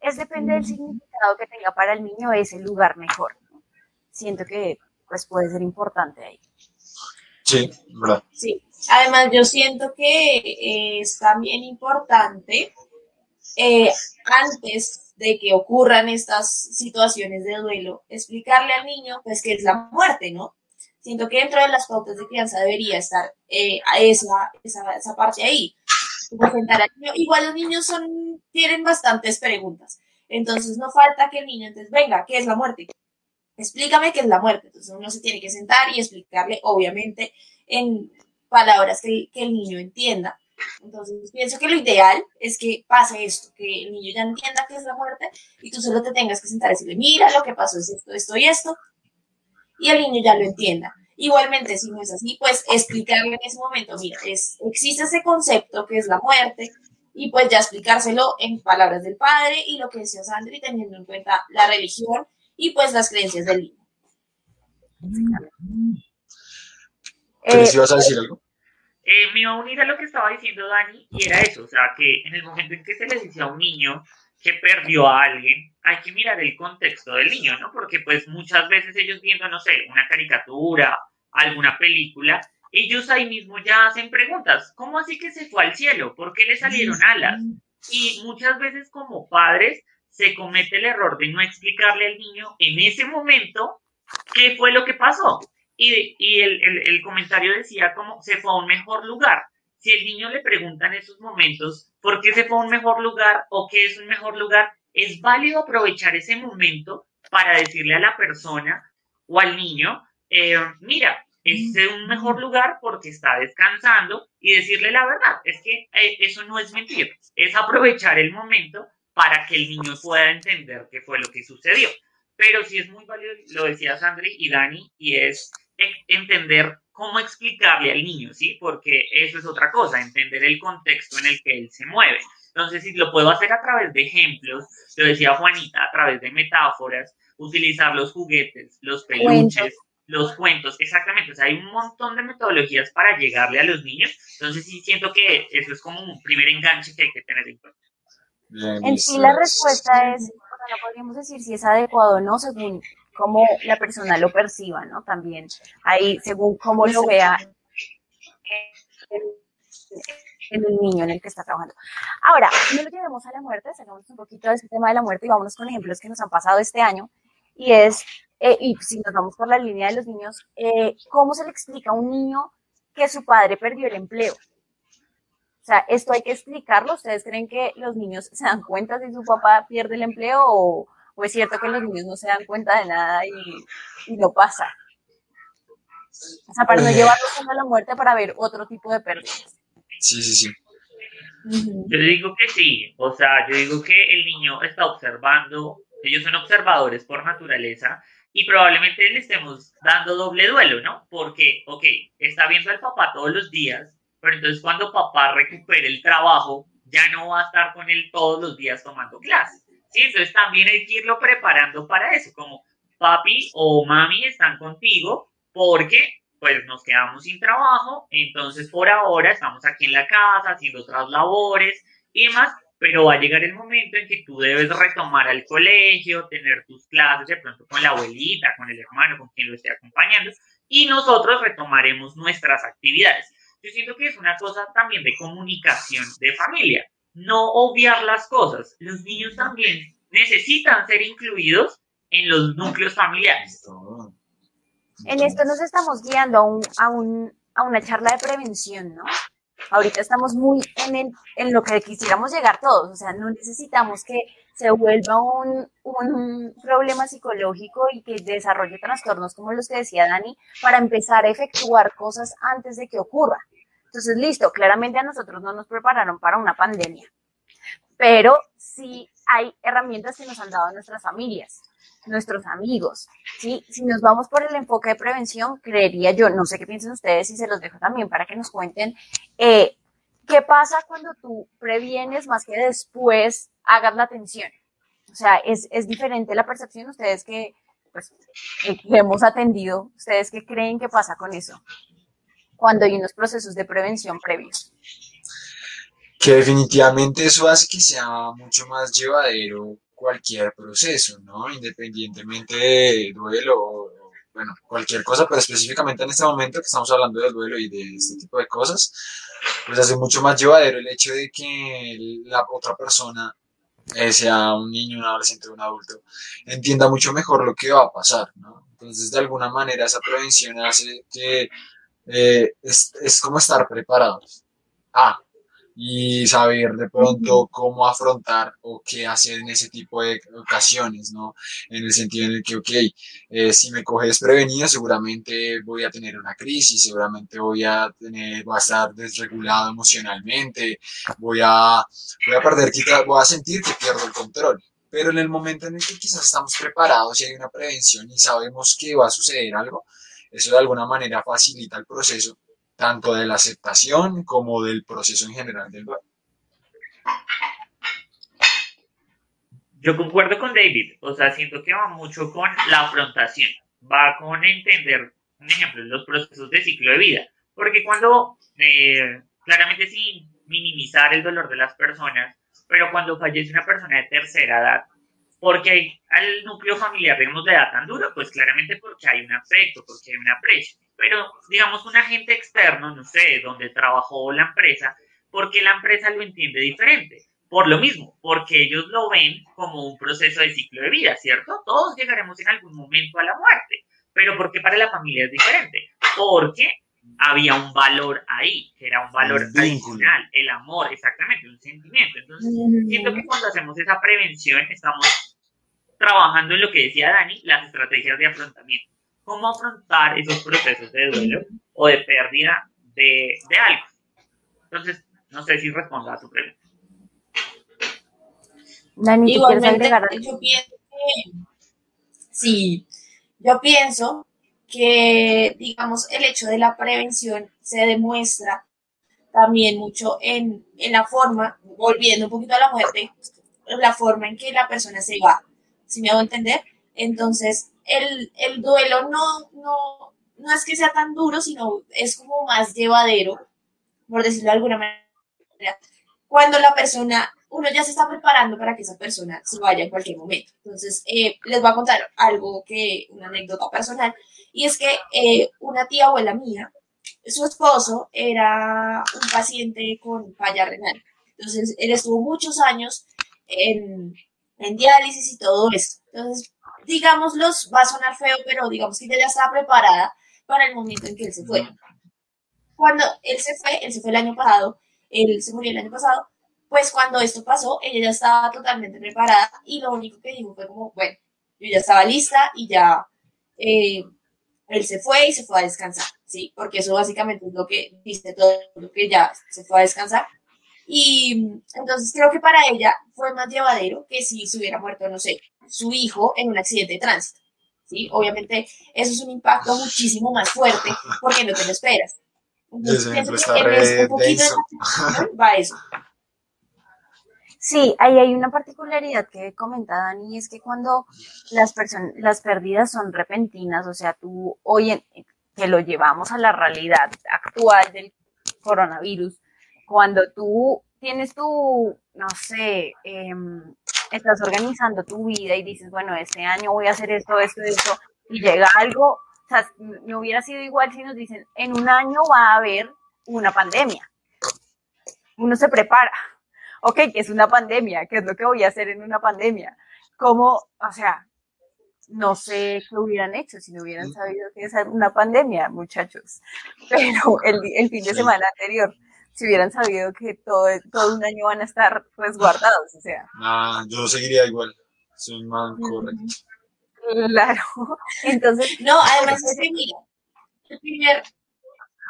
Es depende del significado que tenga para el niño ese lugar mejor. Siento que, pues, puede ser importante ahí.
Sí, ¿verdad?
Sí. Además, yo siento que es también importante eh, antes de que ocurran estas situaciones de duelo, explicarle al niño pues que es la muerte, ¿no? Siento que dentro de las pautas de crianza debería estar eh, esa, esa, parte ahí. Igual los niños son, tienen bastantes preguntas. Entonces no falta que el niño, entonces, venga, ¿qué es la muerte? Explícame qué es la muerte. Entonces uno se tiene que sentar y explicarle, obviamente, en palabras que el niño entienda. Entonces, pienso que lo ideal es que pase esto, que el niño ya entienda qué es la muerte y tú solo te tengas que sentar y decirle, mira, lo que pasó es esto, esto y esto, y el niño ya lo entienda. Igualmente, si no es así, pues explicarle en ese momento, mira, es, existe ese concepto que es la muerte, y pues ya explicárselo en palabras del padre y lo que decía Sandri, teniendo en cuenta la religión y pues las creencias del niño.
¿Qué eh, ibas a decir algo?
Eh, me iba a unir a lo que estaba diciendo Dani y era eso, o sea, que en el momento en que se le dice a un niño que perdió a alguien, hay que mirar el contexto del niño, ¿no? Porque pues muchas veces ellos viendo, no sé, una caricatura, alguna película, ellos ahí mismo ya hacen preguntas, ¿cómo así que se fue al cielo? ¿Por qué le salieron alas? Y muchas veces como padres se comete el error de no explicarle al niño en ese momento qué fue lo que pasó. Y, el, comentario decía como se fue a un mejor lugar. Si el niño le pregunta en esos momentos por qué se fue a un mejor lugar o qué es un mejor lugar, es válido aprovechar ese momento para decirle a la persona o al niño, eh, mira, es un mejor lugar porque está descansando y decirle la verdad. Es que eh, eso no es mentir, es aprovechar el momento para que el niño pueda entender qué fue lo que sucedió. Pero sí es muy válido, lo decía Sandri y Dani, y es entender cómo explicarle al niño, ¿sí? Porque eso es otra cosa, entender el contexto en el que él se mueve. Entonces, si lo puedo hacer a través de ejemplos, lo decía Juanita, a través de metáforas, utilizar los juguetes, los peluches, los cuentos, exactamente. O sea, hay un montón de metodologías para llegarle a los niños. Entonces, sí siento que eso es como un primer enganche que hay que tener en cuenta.
en sí, la respuesta es, no podríamos decir si es adecuado o no según cómo la persona lo perciba, ¿no? También ahí, según cómo lo vea en el niño en el que está trabajando. Ahora, no lo llevemos a la muerte, sacamos un poquito de ese tema de la muerte y vámonos con ejemplos que nos han pasado este año. Y es, eh, y si nos vamos por la línea de los niños, eh, ¿cómo se le explica a un niño que su padre perdió el empleo? O sea, esto hay que explicarlo. ¿Ustedes creen que los niños se dan cuenta si su papá pierde el empleo o, es cierto que los niños no se dan cuenta de nada y, y no pasa? O sea, para no llevarlos a la muerte para ver otro tipo de pérdidas.
Sí, sí, sí.
Yo digo que sí, o sea, yo digo que el niño está observando, ellos son observadores por naturaleza y probablemente le estemos dando doble duelo, ¿no? Porque, ok, está viendo al papá todos los días, pero entonces cuando papá recupere el trabajo, ya no va a estar con él todos los días tomando clases. Sí, entonces también hay que irlo preparando para eso, como papi o mami están contigo porque pues nos quedamos sin trabajo, entonces por ahora estamos aquí en la casa haciendo otras labores y demás, pero va a llegar el momento en que tú debes retomar al colegio, tener tus clases de pronto con la abuelita, con el hermano, con quien lo esté acompañando, y nosotros retomaremos nuestras actividades. Yo siento que es una cosa también de comunicación de familia, no obviar las cosas. Los niños también necesitan ser incluidos en los núcleos familiares.
En esto nos estamos guiando a, un, a, un, a una charla de prevención, ¿no? Ahorita estamos muy en, el, en lo que quisiéramos llegar todos, o sea, no necesitamos que se vuelva un, un, problema psicológico y que desarrolle trastornos como los que decía Dani para empezar a efectuar cosas antes de que ocurra. Entonces, listo, claramente a nosotros no nos prepararon para una pandemia, pero sí hay herramientas que nos han dado nuestras familias nuestros amigos. ¿sí? Si nos vamos por el enfoque de prevención, creería yo, no sé qué piensan ustedes y se los dejo también para que nos cuenten, eh, ¿qué pasa cuando tú previenes más que después hagas la atención? O sea, es, es diferente la percepción, ustedes que, pues, hemos atendido, ustedes qué creen que pasa con eso cuando hay unos procesos de prevención previos
que definitivamente eso hace que sea mucho más llevadero cualquier proceso, ¿no? Independientemente de duelo o, bueno, cualquier cosa, pero específicamente en este momento que estamos hablando del duelo y de este tipo de cosas, pues hace mucho más llevadero el hecho de que la otra persona, eh, sea un niño, un adolescente un adulto, entienda mucho mejor lo que va a pasar, ¿no? Entonces, de alguna manera, esa prevención hace que eh, es, es como estar preparados. Ah, y saber de pronto cómo afrontar o qué hacer en ese tipo de ocasiones, ¿no? En el sentido en el que, ok, eh, si me coge desprevenido, seguramente voy a tener una crisis, seguramente voy a tener, voy a estar desregulado emocionalmente, voy a, voy a perder, voy a sentir que pierdo el control. Pero en el momento en el que quizás estamos preparados y hay una prevención y sabemos que va a suceder algo, eso de alguna manera facilita el proceso tanto de la aceptación como del proceso en general del duelo.
Yo concuerdo con David, o sea, siento que va mucho con la afrontación, va con entender, un ejemplo, los procesos de ciclo de vida, porque cuando, eh, claramente sin minimizar el dolor de las personas, pero cuando fallece una persona de tercera edad, porque al núcleo familiar, digamos, le da tan duro, pues claramente porque hay un afecto, porque hay un aprecio pero digamos un agente externo, no sé, donde trabajó la empresa, porque la empresa lo entiende diferente. Por lo mismo, porque ellos lo ven como un proceso de ciclo de vida, ¿cierto? Todos llegaremos en algún momento a la muerte, pero porque para la familia es diferente, porque había un valor ahí, que era un valor adicional, el amor, exactamente, un sentimiento. Entonces, siento que cuando hacemos esa prevención estamos trabajando en lo que decía Dani, las estrategias de afrontamiento cómo afrontar esos procesos de duelo o de pérdida de, algo. Entonces, no sé si respondo a tu pregunta.
Dani, Igualmente, yo pienso que, sí, yo pienso que, digamos, el hecho de la prevención se demuestra también mucho en, en la forma, volviendo un poquito a la muerte, la forma en que la persona se va, si me hago entender. Entonces, el, el duelo no, no, no es que sea tan duro, sino es como más llevadero, por decirlo de alguna manera. Cuando la persona, uno ya se está preparando para que esa persona se vaya en cualquier momento. Entonces, eh, les voy a contar algo que, una anécdota personal, y es que eh, una tía abuela mía, su esposo era un paciente con falla renal. Entonces, él estuvo muchos años en, en diálisis y todo esto. Entonces, digámoslo, va a sonar feo, pero digamos que ella ya estaba preparada para el momento en que él se fue. Cuando él se fue, él se fue el año pasado, él se murió el año pasado, pues cuando esto pasó, ella ya estaba totalmente preparada y lo único que dijo fue como, bueno, yo ya estaba lista y ya eh, él se fue y se fue a descansar, ¿sí? Porque eso básicamente es lo que dice todo lo que ya se fue a descansar. Y entonces creo que para ella fue más llevadero que si se hubiera muerto, no sé, su hijo en un accidente de tránsito. ¿sí? Obviamente eso es un impacto muchísimo más fuerte porque no te lo esperas. Entonces, pienso que un poquito va eso.
Sí, ahí hay una particularidad que comenta Dani, es que cuando las, las pérdidas son repentinas, o sea, tú hoy en, que lo llevamos a la realidad actual del coronavirus, cuando tú tienes tu, no sé, em, estás organizando tu vida y dices, bueno, este año voy a hacer esto, esto, esto, y llega algo, o sea, me hubiera sido igual si nos dicen, en un año va a haber una pandemia. Uno se prepara ok, que es una pandemia, ¿qué es lo que voy a hacer en una pandemia? ¿Cómo, o sea, no sé qué hubieran hecho si no hubieran sabido que es una pandemia, muchachos. Pero el, el fin de semana anterior, si hubieran sabido que todo, todo un año van a estar resguardados, o sea.
Ah, yo seguiría igual. Soy más correcto.
Claro. Entonces.
No, además es que mira, el primer,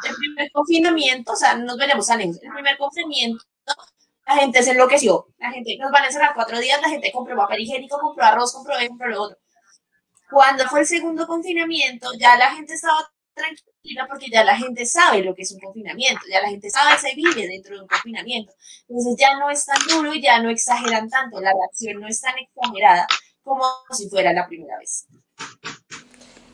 el primer confinamiento, o sea, nos veremos a el primer confinamiento la gente se enloqueció. La gente nos van a encerrar cuatro días, la gente compró papel higiénico, compró arroz, compró esto, compró lo otro. Cuando fue el segundo confinamiento, ya la gente estaba tranquila porque ya la gente sabe lo que es un confinamiento, ya la gente sabe se vive dentro de un confinamiento. Entonces ya no es tan duro y ya no exageran tanto, la reacción no es tan exagerada como si fuera la primera vez.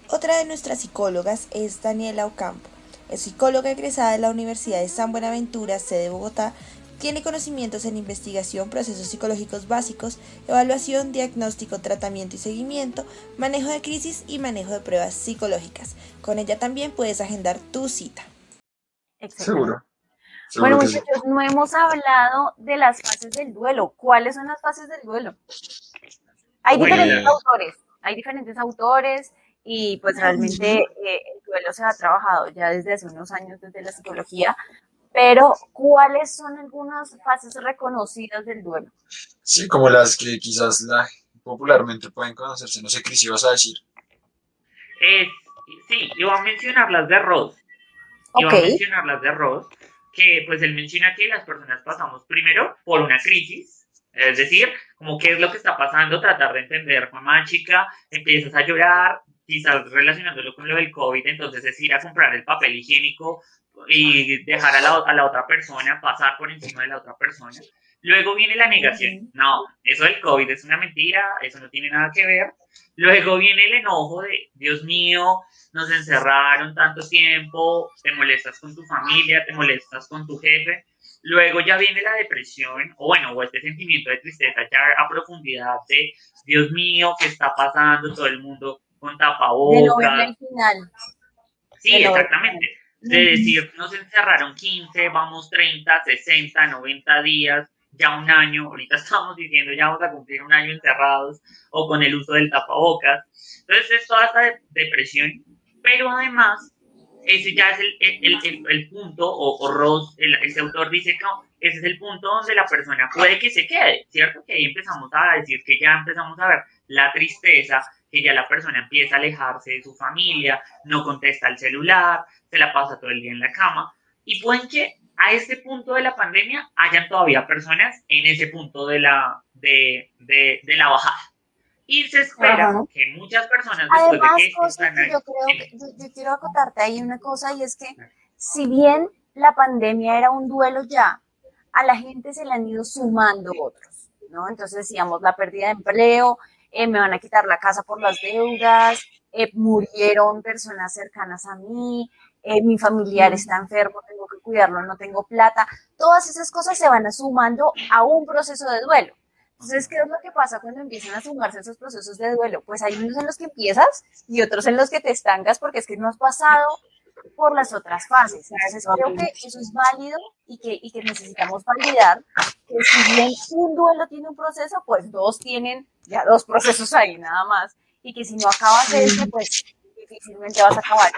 Otra de nuestras psicólogas es Daniela Ocampo. Es psicóloga egresada de la Universidad de San Buenaventura, sede de Bogotá, tiene conocimientos en investigación, procesos psicológicos básicos, evaluación, diagnóstico, tratamiento y seguimiento, manejo de crisis y manejo de pruebas psicológicas. Con ella también puedes agendar tu cita.
Seguro.
bueno, muchachos, no hemos hablado de las fases del duelo. ¿Cuáles son las fases del duelo? Hay diferentes autores, hay diferentes autores y pues realmente eh, el duelo se ha trabajado ya desde hace unos años desde la psicología, pero, ¿cuáles son algunas fases reconocidas del duelo?
Sí, como las que quizás la, popularmente pueden conocerse. No sé, Cris, ¿ibas a decir?
Eh, sí, iba a mencionar las de Ross. Iba a mencionar las de Ross, que pues él menciona que las personas pasamos primero por una crisis, es decir, como qué es lo que está pasando, tratar de entender, mamá chica, empiezas a llorar, quizás relacionándolo con lo del COVID, entonces es ir a comprar el papel higiénico y dejar a la, a la otra persona, pasar por encima de la otra persona. Luego viene la negación. No, eso del COVID es una mentira, eso no tiene nada que ver. Luego viene el enojo de, Dios mío, nos encerraron tanto tiempo, te molestas con tu familia, te molestas con tu jefe. Luego ya viene la depresión, o bueno, o este sentimiento de tristeza ya a profundidad de, Dios mío, ¿qué está pasando? Todo el mundo con tapabocas. Sí, exactamente de decir, nos encerraron 15, vamos 30, 60, 90 días, ya un año, ahorita estamos diciendo ya vamos a cumplir un año encerrados o con el uso del tapabocas. Entonces es toda esta depresión, pero además ese ya es el, el, el, punto, o, o Ross, ese autor dice que no, ese es el punto donde la persona puede que se quede, ¿cierto? Que ahí empezamos a decir que ya empezamos a ver la tristeza, que ya la persona empieza a alejarse de su familia, no contesta el celular, se la pasa todo el día en la cama. Y pueden que a este punto de la pandemia hayan todavía personas en ese punto de la, de, de, de la bajada. Y se espera que muchas personas después
de que, yo, creo yo, quiero acotarte ahí una cosa y es que si bien la pandemia era un duelo ya, a la gente se le han ido sumando otros, ¿no? Entonces decíamos la pérdida de empleo, eh, me van a quitar la casa por las deudas, eh, murieron personas cercanas a mí, eh, mi familiar está enfermo, tengo que cuidarlo, no tengo plata. Todas esas cosas se van sumando a un proceso de duelo. Entonces, ¿qué es lo que pasa cuando empiezan a sumarse esos procesos de duelo? Pues hay unos en los que empiezas y otros en los que te estancas porque es que no has pasado por las otras fases. Entonces, creo que eso es válido y que, y que necesitamos validar que si bien un duelo tiene un proceso, pues dos tienen ya dos procesos ahí nada más. Y que si no acabas de ese, pues difícilmente vas a acabar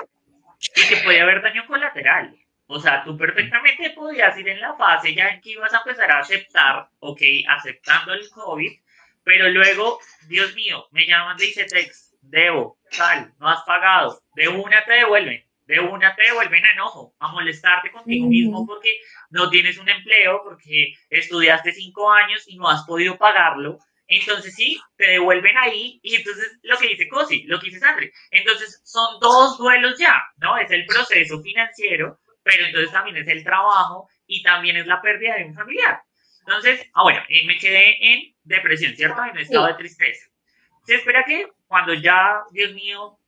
y que puede haber daño colateral. O sea, tú perfectamente podías ir en la fase ya en que ibas a empezar a aceptar, ok, aceptando el COVID, pero luego, Dios mío, me llaman de ICETEX, debo, tal, no has pagado, de una te devuelven, de una te devuelven a enojo, a molestarte contigo mismo porque no tienes un empleo, porque estudiaste cinco años y no has podido pagarlo. Entonces sí, te devuelven ahí y entonces lo que dice Cosi, lo que dice Sandre. Entonces son dos duelos ya, ¿no? Es el proceso financiero, pero entonces también es el trabajo y también es la pérdida de un familiar. Entonces, ah, bueno, me quedé en depresión, ¿cierto? En estado de tristeza. Se espera que cuando ya, Dios mío,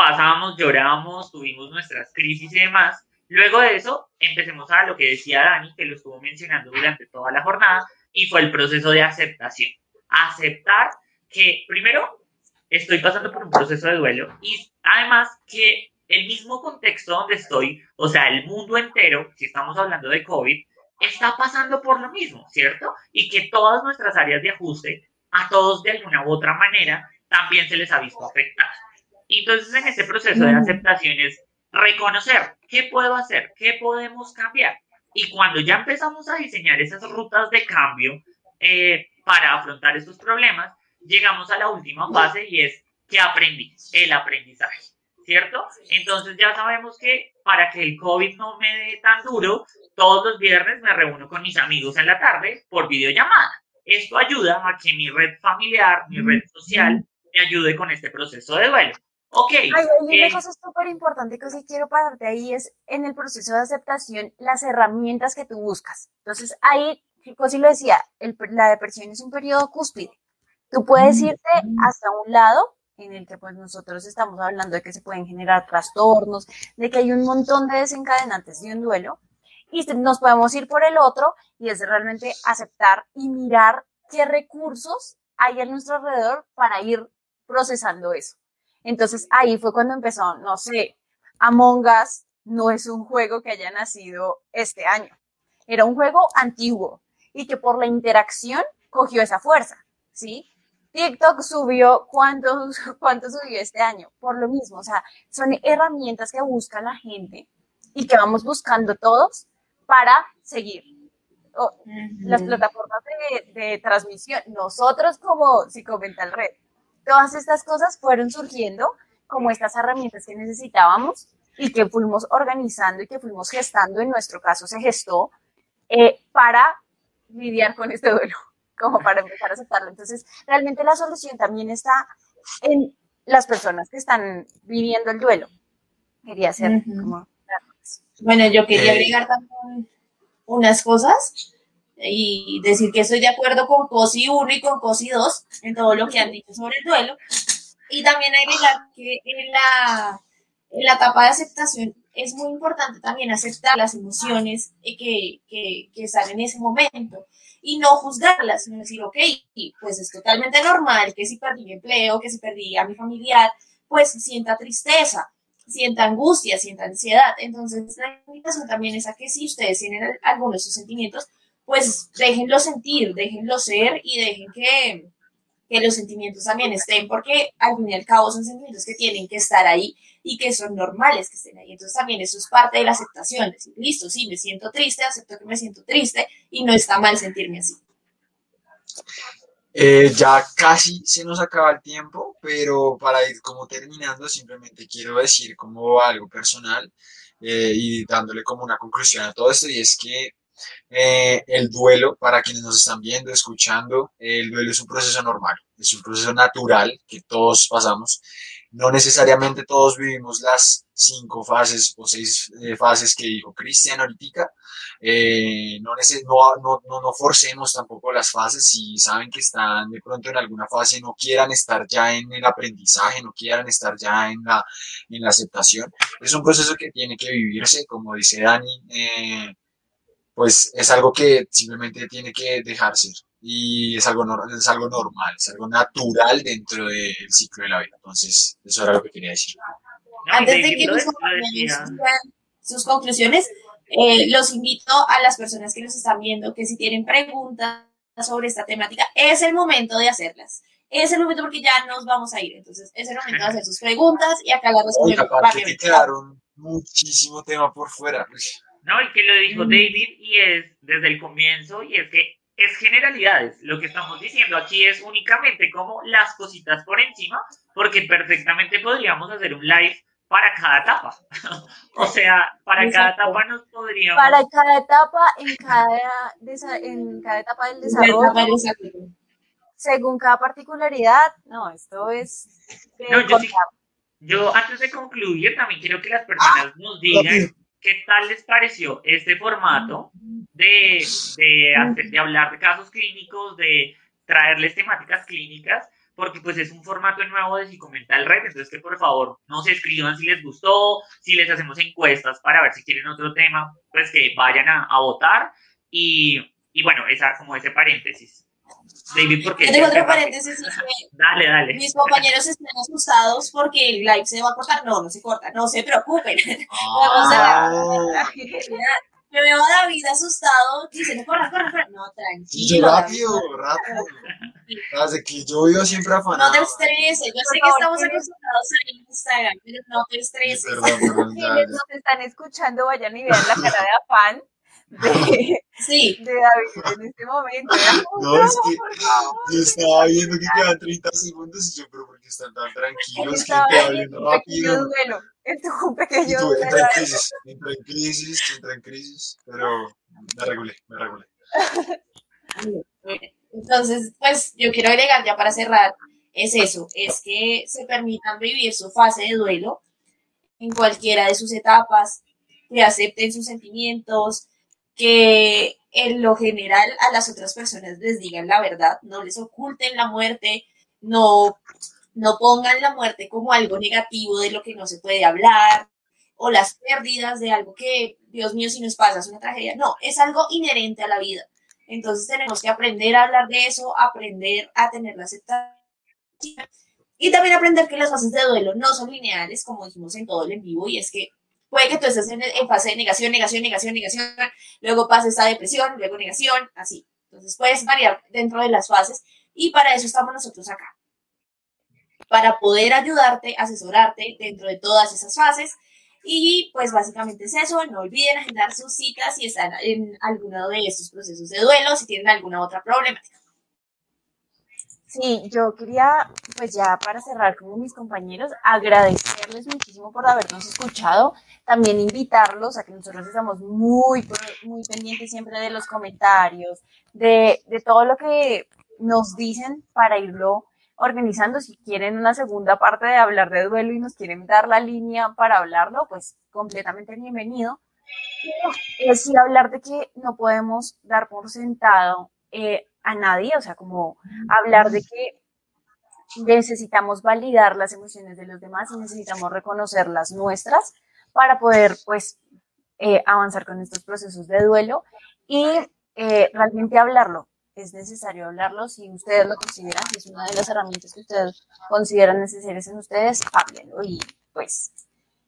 pasamos, lloramos, tuvimos nuestras crisis y demás, luego de eso empecemos a lo que decía Dani, que lo estuvo mencionando durante toda la jornada, y fue el proceso de aceptación. Aceptar que, primero, estoy pasando por un proceso de duelo y además que el mismo contexto donde estoy, o sea, el mundo entero, si estamos hablando de COVID, está pasando por lo mismo, ¿cierto? Y que todas nuestras áreas de ajuste, a todos de alguna u otra manera, también se les ha visto afectadas. Entonces, en ese proceso de aceptación es reconocer qué puedo hacer, qué podemos cambiar. Y cuando ya empezamos a diseñar esas rutas de cambio eh, para afrontar estos problemas, llegamos a la última fase y es que aprendí, el aprendizaje, ¿cierto? Entonces ya sabemos que para que el COVID no me dé tan duro, todos los viernes me reúno con mis amigos en la tarde por videollamada. Esto ayuda a que mi red familiar, mi red social, me ayude con este proceso de duelo. Ok.
hay una eh, cosa súper importante que sí quiero pararte ahí es en el proceso de aceptación las herramientas que tú buscas. Entonces, ahí, sí lo decía, la depresión es un periodo cúspide. Tú puedes irte hasta un lado en el que pues nosotros estamos hablando de que se pueden generar trastornos, de que hay un montón de desencadenantes de un duelo, y nos podemos ir por el otro y es realmente aceptar y mirar qué recursos hay a nuestro alrededor para ir procesando eso. Entonces ahí fue cuando empezó, no sé, Among Us no es un juego que haya nacido este año. Era un juego antiguo y que por la interacción cogió esa fuerza, ¿sí? TikTok subió, ¿cuánto, ¿cuánto subió este año? Por lo mismo, o sea, son herramientas que busca la gente y que vamos buscando todos para seguir. Las plataformas de, de, transmisión, nosotros como Psicomental Red, todas estas cosas fueron surgiendo como estas herramientas que necesitábamos y que fuimos organizando y que fuimos gestando, en nuestro caso se gestó, eh, para lidiar con este duelo, como para empezar a aceptarlo. Entonces, realmente la solución también está en las personas que están viviendo el duelo. Quería ser como
bueno, yo quería agregar también unas cosas y decir que estoy de acuerdo con COSI 1 y con COSI 2 en todo lo que han dicho sobre el duelo. Y también agregar que en la, en la etapa de aceptación es muy importante también aceptar las emociones que, que, que están en ese momento y no juzgarlas, sino decir, ok, pues es totalmente normal que si perdí mi empleo, que si perdí a mi familiar, pues sienta tristeza, sienta angustia, sienta ansiedad. Entonces, la invitación también es a que si ustedes tienen algunos de esos sentimientos, pues déjenlo sentir, déjenlo ser y dejen que, que los sentimientos también estén, porque al fin y al cabo son sentimientos que tienen que estar ahí y que son normales que estén ahí. Entonces también eso es parte de la aceptación, decir, listo, sí, me siento triste, acepto que me siento triste y no está mal sentirme así.
Eh, ya casi se nos acaba el tiempo, pero para ir como terminando, simplemente quiero decir como algo personal eh, y dándole como una conclusión a todo esto, y es que eh, el duelo, para quienes nos están viendo, escuchando, el duelo es un proceso normal, es un proceso natural que todos pasamos no necesariamente todos vivimos las cinco fases o seis eh, fases que dijo Cristian ahorita. Eh, no, no, no, no, forcemos tampoco las fases. Si saben que están de pronto en alguna fase, no quieran estar ya en el aprendizaje, no quieran estar ya en la, en la aceptación. Es un proceso que tiene que vivirse, como dice Dani. Eh, pues es algo que simplemente tiene que dejarse y es algo, es algo normal, es algo natural dentro del ciclo de la vida. Entonces, eso era lo que quería decir.
Antes de que nos sus conclusiones, eh, los invito a las personas que nos están viendo que si tienen preguntas sobre esta temática, es el momento de hacerlas. Es el momento porque ya nos vamos a ir. Entonces, es el momento de hacer sus preguntas y acá las respondemos
quedaron muchísimo tema por fuera.
No, y que lo dijo mm. David y es desde el comienzo y es que es generalidades. Lo que estamos diciendo aquí es únicamente como las cositas por encima, porque perfectamente podríamos hacer un live para cada etapa. o sea, para cada etapa nos podríamos...
Para cada etapa, en cada, en cada etapa del desarrollo, según cada particularidad, no, esto es...
yo, antes de concluir, también quiero que las personas nos digan qué tal les pareció este formato de, de, de hablar de casos clínicos, de traerles temáticas clínicas porque pues es un formato nuevo de Psicomental Red, entonces que por favor no se escriban si les gustó, si les hacemos encuestas para ver si quieren otro tema, pues que vayan a, a votar y, y, bueno, esa como ese paréntesis.
David, ¿por qué? Yo tengo otro paréntesis.
dale, dale.
Mis compañeros están asustados porque el live se va a cortar. No, no se corta, no se preocupen. Ah. Me veo a David asustado diciendo, corre, corre, corre. No, tranquilo.
rápido, rápido. Desde que yo vivo siempre afanado.
No te estreses. Yo sé que estamos acostumbrados a Instagram, pero no te estreses.
Quienes nos están escuchando, vayan y vean la cara de afán de,
sí.
de David en este momento.
No, es que yo estaba viendo que quedan 30 segundos y yo, pero ¿por qué están tan tranquilos? Que te hablen rápido.
Duelo, esto un pequeño
tú, entra en crisis, entra en crisis, entra en crisis, pero me regulé, me regulé.
Entonces, pues yo quiero agregar ya para cerrar, es eso, es que se permitan vivir su fase de duelo en cualquiera de sus etapas, que acepten sus sentimientos, que en lo general a las otras personas les digan la verdad, no les oculten la muerte, no, no pongan la muerte como algo negativo de lo que no se puede hablar, o las pérdidas de algo que, Dios mío, si nos pasa es una tragedia. No, es algo inherente a la vida. Entonces tenemos que aprender a hablar de eso, aprender a tener la aceptación y también aprender que las fases de duelo no son lineales, como dijimos en todo el en vivo, y es que Puede que tú estés en, fase de negación, negación, negación, negación, luego pases a depresión, luego negación, así. Entonces puedes variar dentro de las fases y para eso estamos nosotros acá. Para poder ayudarte, asesorarte dentro de todas esas fases. Y pues básicamente es eso. No olviden agendar sus citas si están en alguno de estos procesos de duelo, si tienen alguna otra problemática.
Sí, yo quería, pues ya para cerrar con mis compañeros, agradecerles muchísimo por habernos escuchado, también invitarlos a que nosotros estamos muy, muy pendientes siempre de los comentarios, de, de todo lo que nos dicen para irlo organizando. Si quieren una segunda parte de hablar de duelo y nos quieren dar la línea para hablarlo, pues completamente bienvenido. Es sí hablar de que no podemos dar por sentado eh, a nadie, o sea, como hablar de que necesitamos validar las emociones de los demás y necesitamos reconocer las nuestras para poder, pues, eh, avanzar con estos procesos de duelo y eh, realmente hablarlo. Es necesario hablarlo si ustedes lo consideran, si es una de las herramientas que ustedes consideran necesarias en ustedes, háblenlo y pues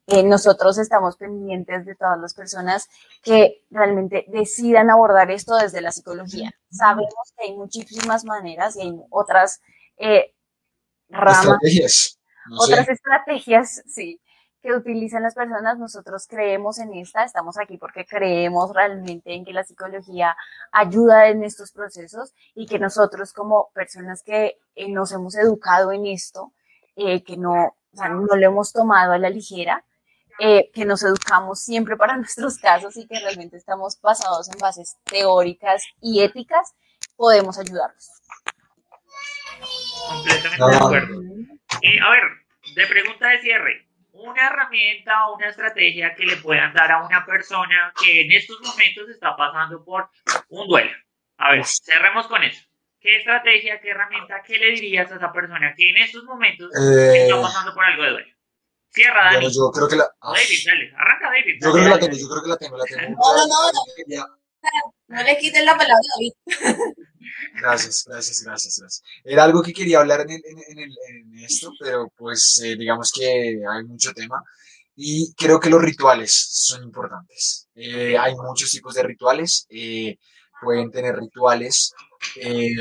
eh, nosotros estamos pendientes de todas las personas que realmente decidan abordar esto desde la psicología. Sabemos que hay muchísimas maneras y hay otras eh, ramas, estrategias. otras estrategias, sí, que utilizan las personas. Nosotros creemos en esta, estamos aquí porque creemos realmente en que la psicología ayuda en estos procesos y que nosotros como personas que eh, nos hemos educado en esto, que no, no lo hemos tomado a la ligera, eh, que nos educamos siempre para nuestros casos y que realmente estamos basados en bases teóricas y éticas, podemos ayudarlos.
Completamente de acuerdo. a ver, de pregunta de cierre, una herramienta o una estrategia que le puedan dar a una persona que en estos momentos está pasando por un duelo. A ver, cerremos con eso. ¿Qué estrategia, qué herramienta, qué le dirías a esa persona que en estos momentos eh, está pasando por algo de duelo? Cierra, Dani.
yo creo que la.
David, dale, arranca David.
Yo creo que la tengo, yo creo que la tengo, la tengo. No,
no, no. No, le quiten la palabra a David.
Gracias, gracias, gracias, gracias. Era algo que quería hablar en, en, en, en esto, pero pues eh, digamos que hay mucho tema. Y creo que los rituales son importantes. Eh, hay muchos tipos de rituales. Eh, pueden tener rituales eh,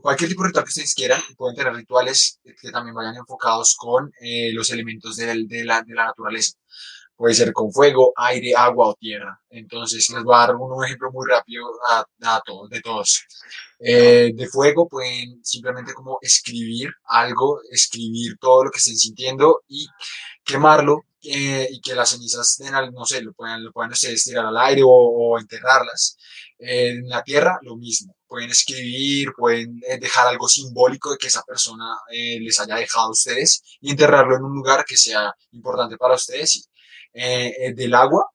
cualquier tipo de ritual que ustedes quieran, pueden tener rituales que también vayan enfocados con eh, los elementos de, de, la, de, la, naturaleza. puede ser con fuego, aire, agua o tierra. Entonces les voy a dar un ejemplo muy rápido a, todos, de todos. Eh, de fuego pueden simplemente como escribir algo, escribir todo lo que estén sintiendo y quemarlo eh, y que las cenizas, no sé, lo puedan, lo puedan ustedes tirar al aire o, enterrarlas. En la tierra, lo mismo. Pueden escribir, pueden eh, dejar algo simbólico de que esa persona les haya dejado a ustedes y enterrarlo en un lugar que sea importante para ustedes. Y eh, eh, del agua,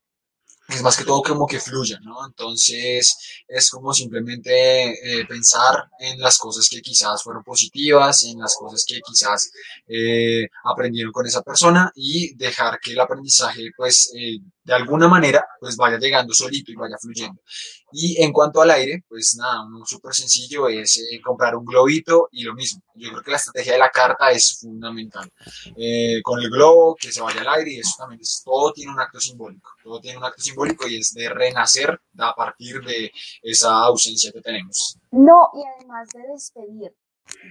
es más que todo como que fluya, ¿no? Entonces es como simplemente eh, pensar en las cosas que quizás fueron positivas, en las cosas que quizás aprendieron con esa persona y dejar que el aprendizaje pues de alguna manera pues vaya llegando solito y vaya fluyendo. Y en cuanto al aire, pues nada, un súper sencillo es eh, comprar un globito y lo mismo. Yo creo que la estrategia de la carta es fundamental. Eh, con el globo, que se vaya al aire y eso también es, todo tiene un acto simbólico. Todo tiene un acto simbólico y es de renacer a partir de esa ausencia que tenemos.
No, y además de despedir.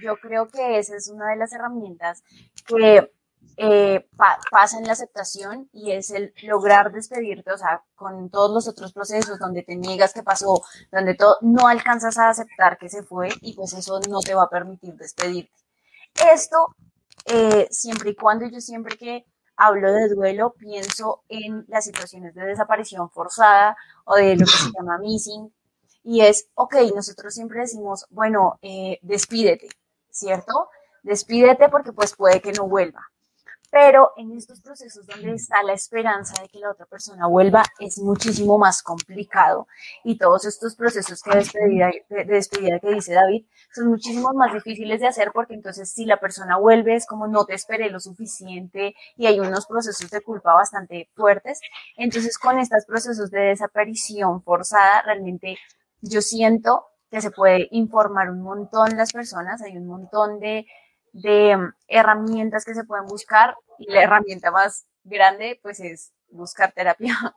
Yo creo que esa es una de las herramientas que eh, pasa en la aceptación y es el lograr despedirte, o sea, con todos los otros procesos donde te niegas que pasó, donde todo, no alcanzas a aceptar que se fue y pues eso no te va a permitir despedirte. Esto, eh, siempre y cuando yo siempre que hablo de duelo, pienso en las situaciones de desaparición forzada o de lo que se llama missing, y es, ok, nosotros siempre decimos, bueno, eh, despídete, ¿cierto? Despídete porque pues puede que no vuelva. Pero en estos procesos donde está la esperanza de que la otra persona vuelva es muchísimo más complicado y todos estos procesos que despedida, de despedida que dice David son muchísimo más difíciles de hacer porque entonces si la persona vuelve es como no te esperé lo suficiente y hay unos procesos de culpa bastante fuertes. Entonces con estos procesos de desaparición forzada realmente yo siento que se puede informar un montón las personas, hay un montón de de mm, herramientas que se pueden buscar y la herramienta más grande pues es buscar terapia.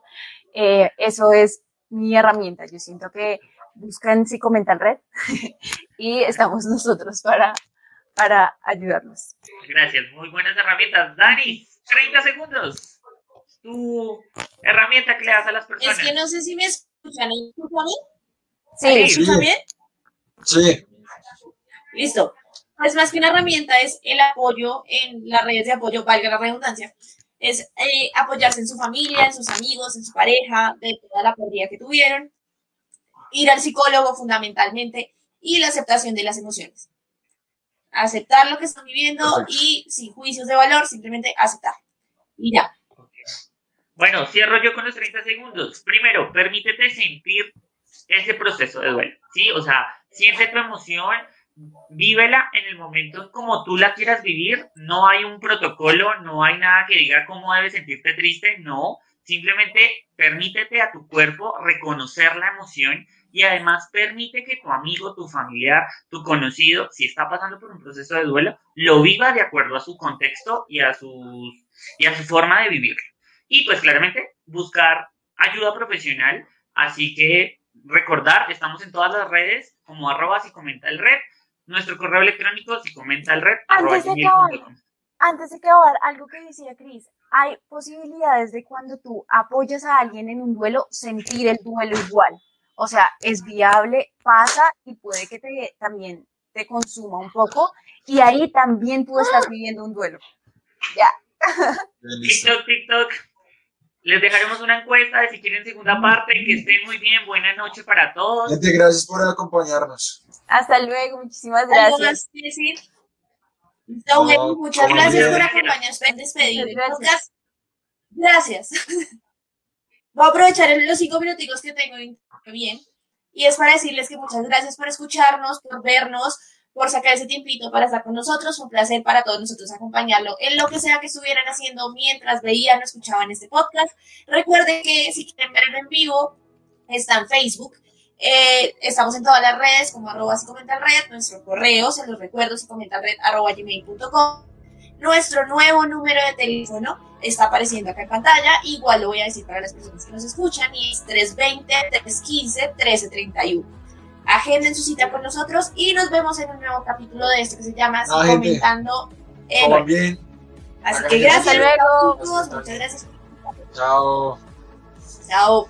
Eh, eso es mi herramienta. Yo siento que buscan Psicomental Red y estamos nosotros para, para ayudarnos.
Gracias, muy buenas herramientas. Dani, 30 segundos. Tu herramienta que le das a las personas.
Es que no sé si me escuchan. ¿Me escuchan bien? ¿Me escuchan bien?
Sí.
Listo pues más que una herramienta es el apoyo en las redes de apoyo, valga la redundancia, es eh, apoyarse en su familia, en sus amigos, en su pareja, de toda la pérdida que tuvieron, ir al psicólogo fundamentalmente y la aceptación de las emociones. Aceptar lo que están viviendo y sin juicios de valor, simplemente aceptar. Y ya.
Bueno, cierro yo con los 30 segundos. Primero, permítete sentir ese proceso de duelo, ¿sí? O sea, siente tu emoción, vívela en el momento como tú la quieras vivir. No hay un protocolo, no hay nada que diga cómo debes sentirte triste, no. Simplemente permítete a tu cuerpo reconocer la emoción y además permite que tu amigo, tu familiar, tu conocido, si está pasando por un proceso de duelo, lo viva de acuerdo a su contexto y a, sus, y a su forma de vivir. Y pues claramente buscar ayuda profesional. Así que recordar, estamos en todas las redes como arroba y comenta el red nuestro correo electrónico, si comenta el red.
Antes de, acabar, antes de acabar, algo que decía Cris, hay posibilidades de cuando tú apoyas a alguien en un duelo, sentir el duelo igual. O sea, es viable, pasa y puede que te, también te consuma un poco y ahí también tú estás viviendo un duelo. Ya.
TikTok, TikTok. Les dejaremos una encuesta de si quieren segunda parte. Que estén muy bien. Buenas noches para todos.
Gente, gracias por acompañarnos.
Hasta luego. Muchísimas gracias.
muchas gracias por acompañarnos en despedir gracias. gracias. Voy a aprovechar los cinco minuticos que tengo bien. Y es para decirles que muchas gracias por escucharnos, por vernos por sacar ese tiempito para estar con nosotros. Un placer para todos nosotros acompañarlo en lo que sea que estuvieran haciendo mientras veían o escuchaban este podcast. Recuerden que si quieren verlo en vivo, está en Facebook. Eh, estamos en todas las redes como arroba si comenta red, nuestro correo, se los recuerdo, si comenta red arroba gmail.com. Nuestro nuevo número de teléfono está apareciendo acá en pantalla. Igual lo voy a decir para las personas que nos escuchan y es 320-315-1331 agenden su cita con nosotros y nos vemos en un nuevo capítulo de esto que se llama no, Comentando
en bien.
Así que gracias, luego. muchas gracias.
Chao.
Chao.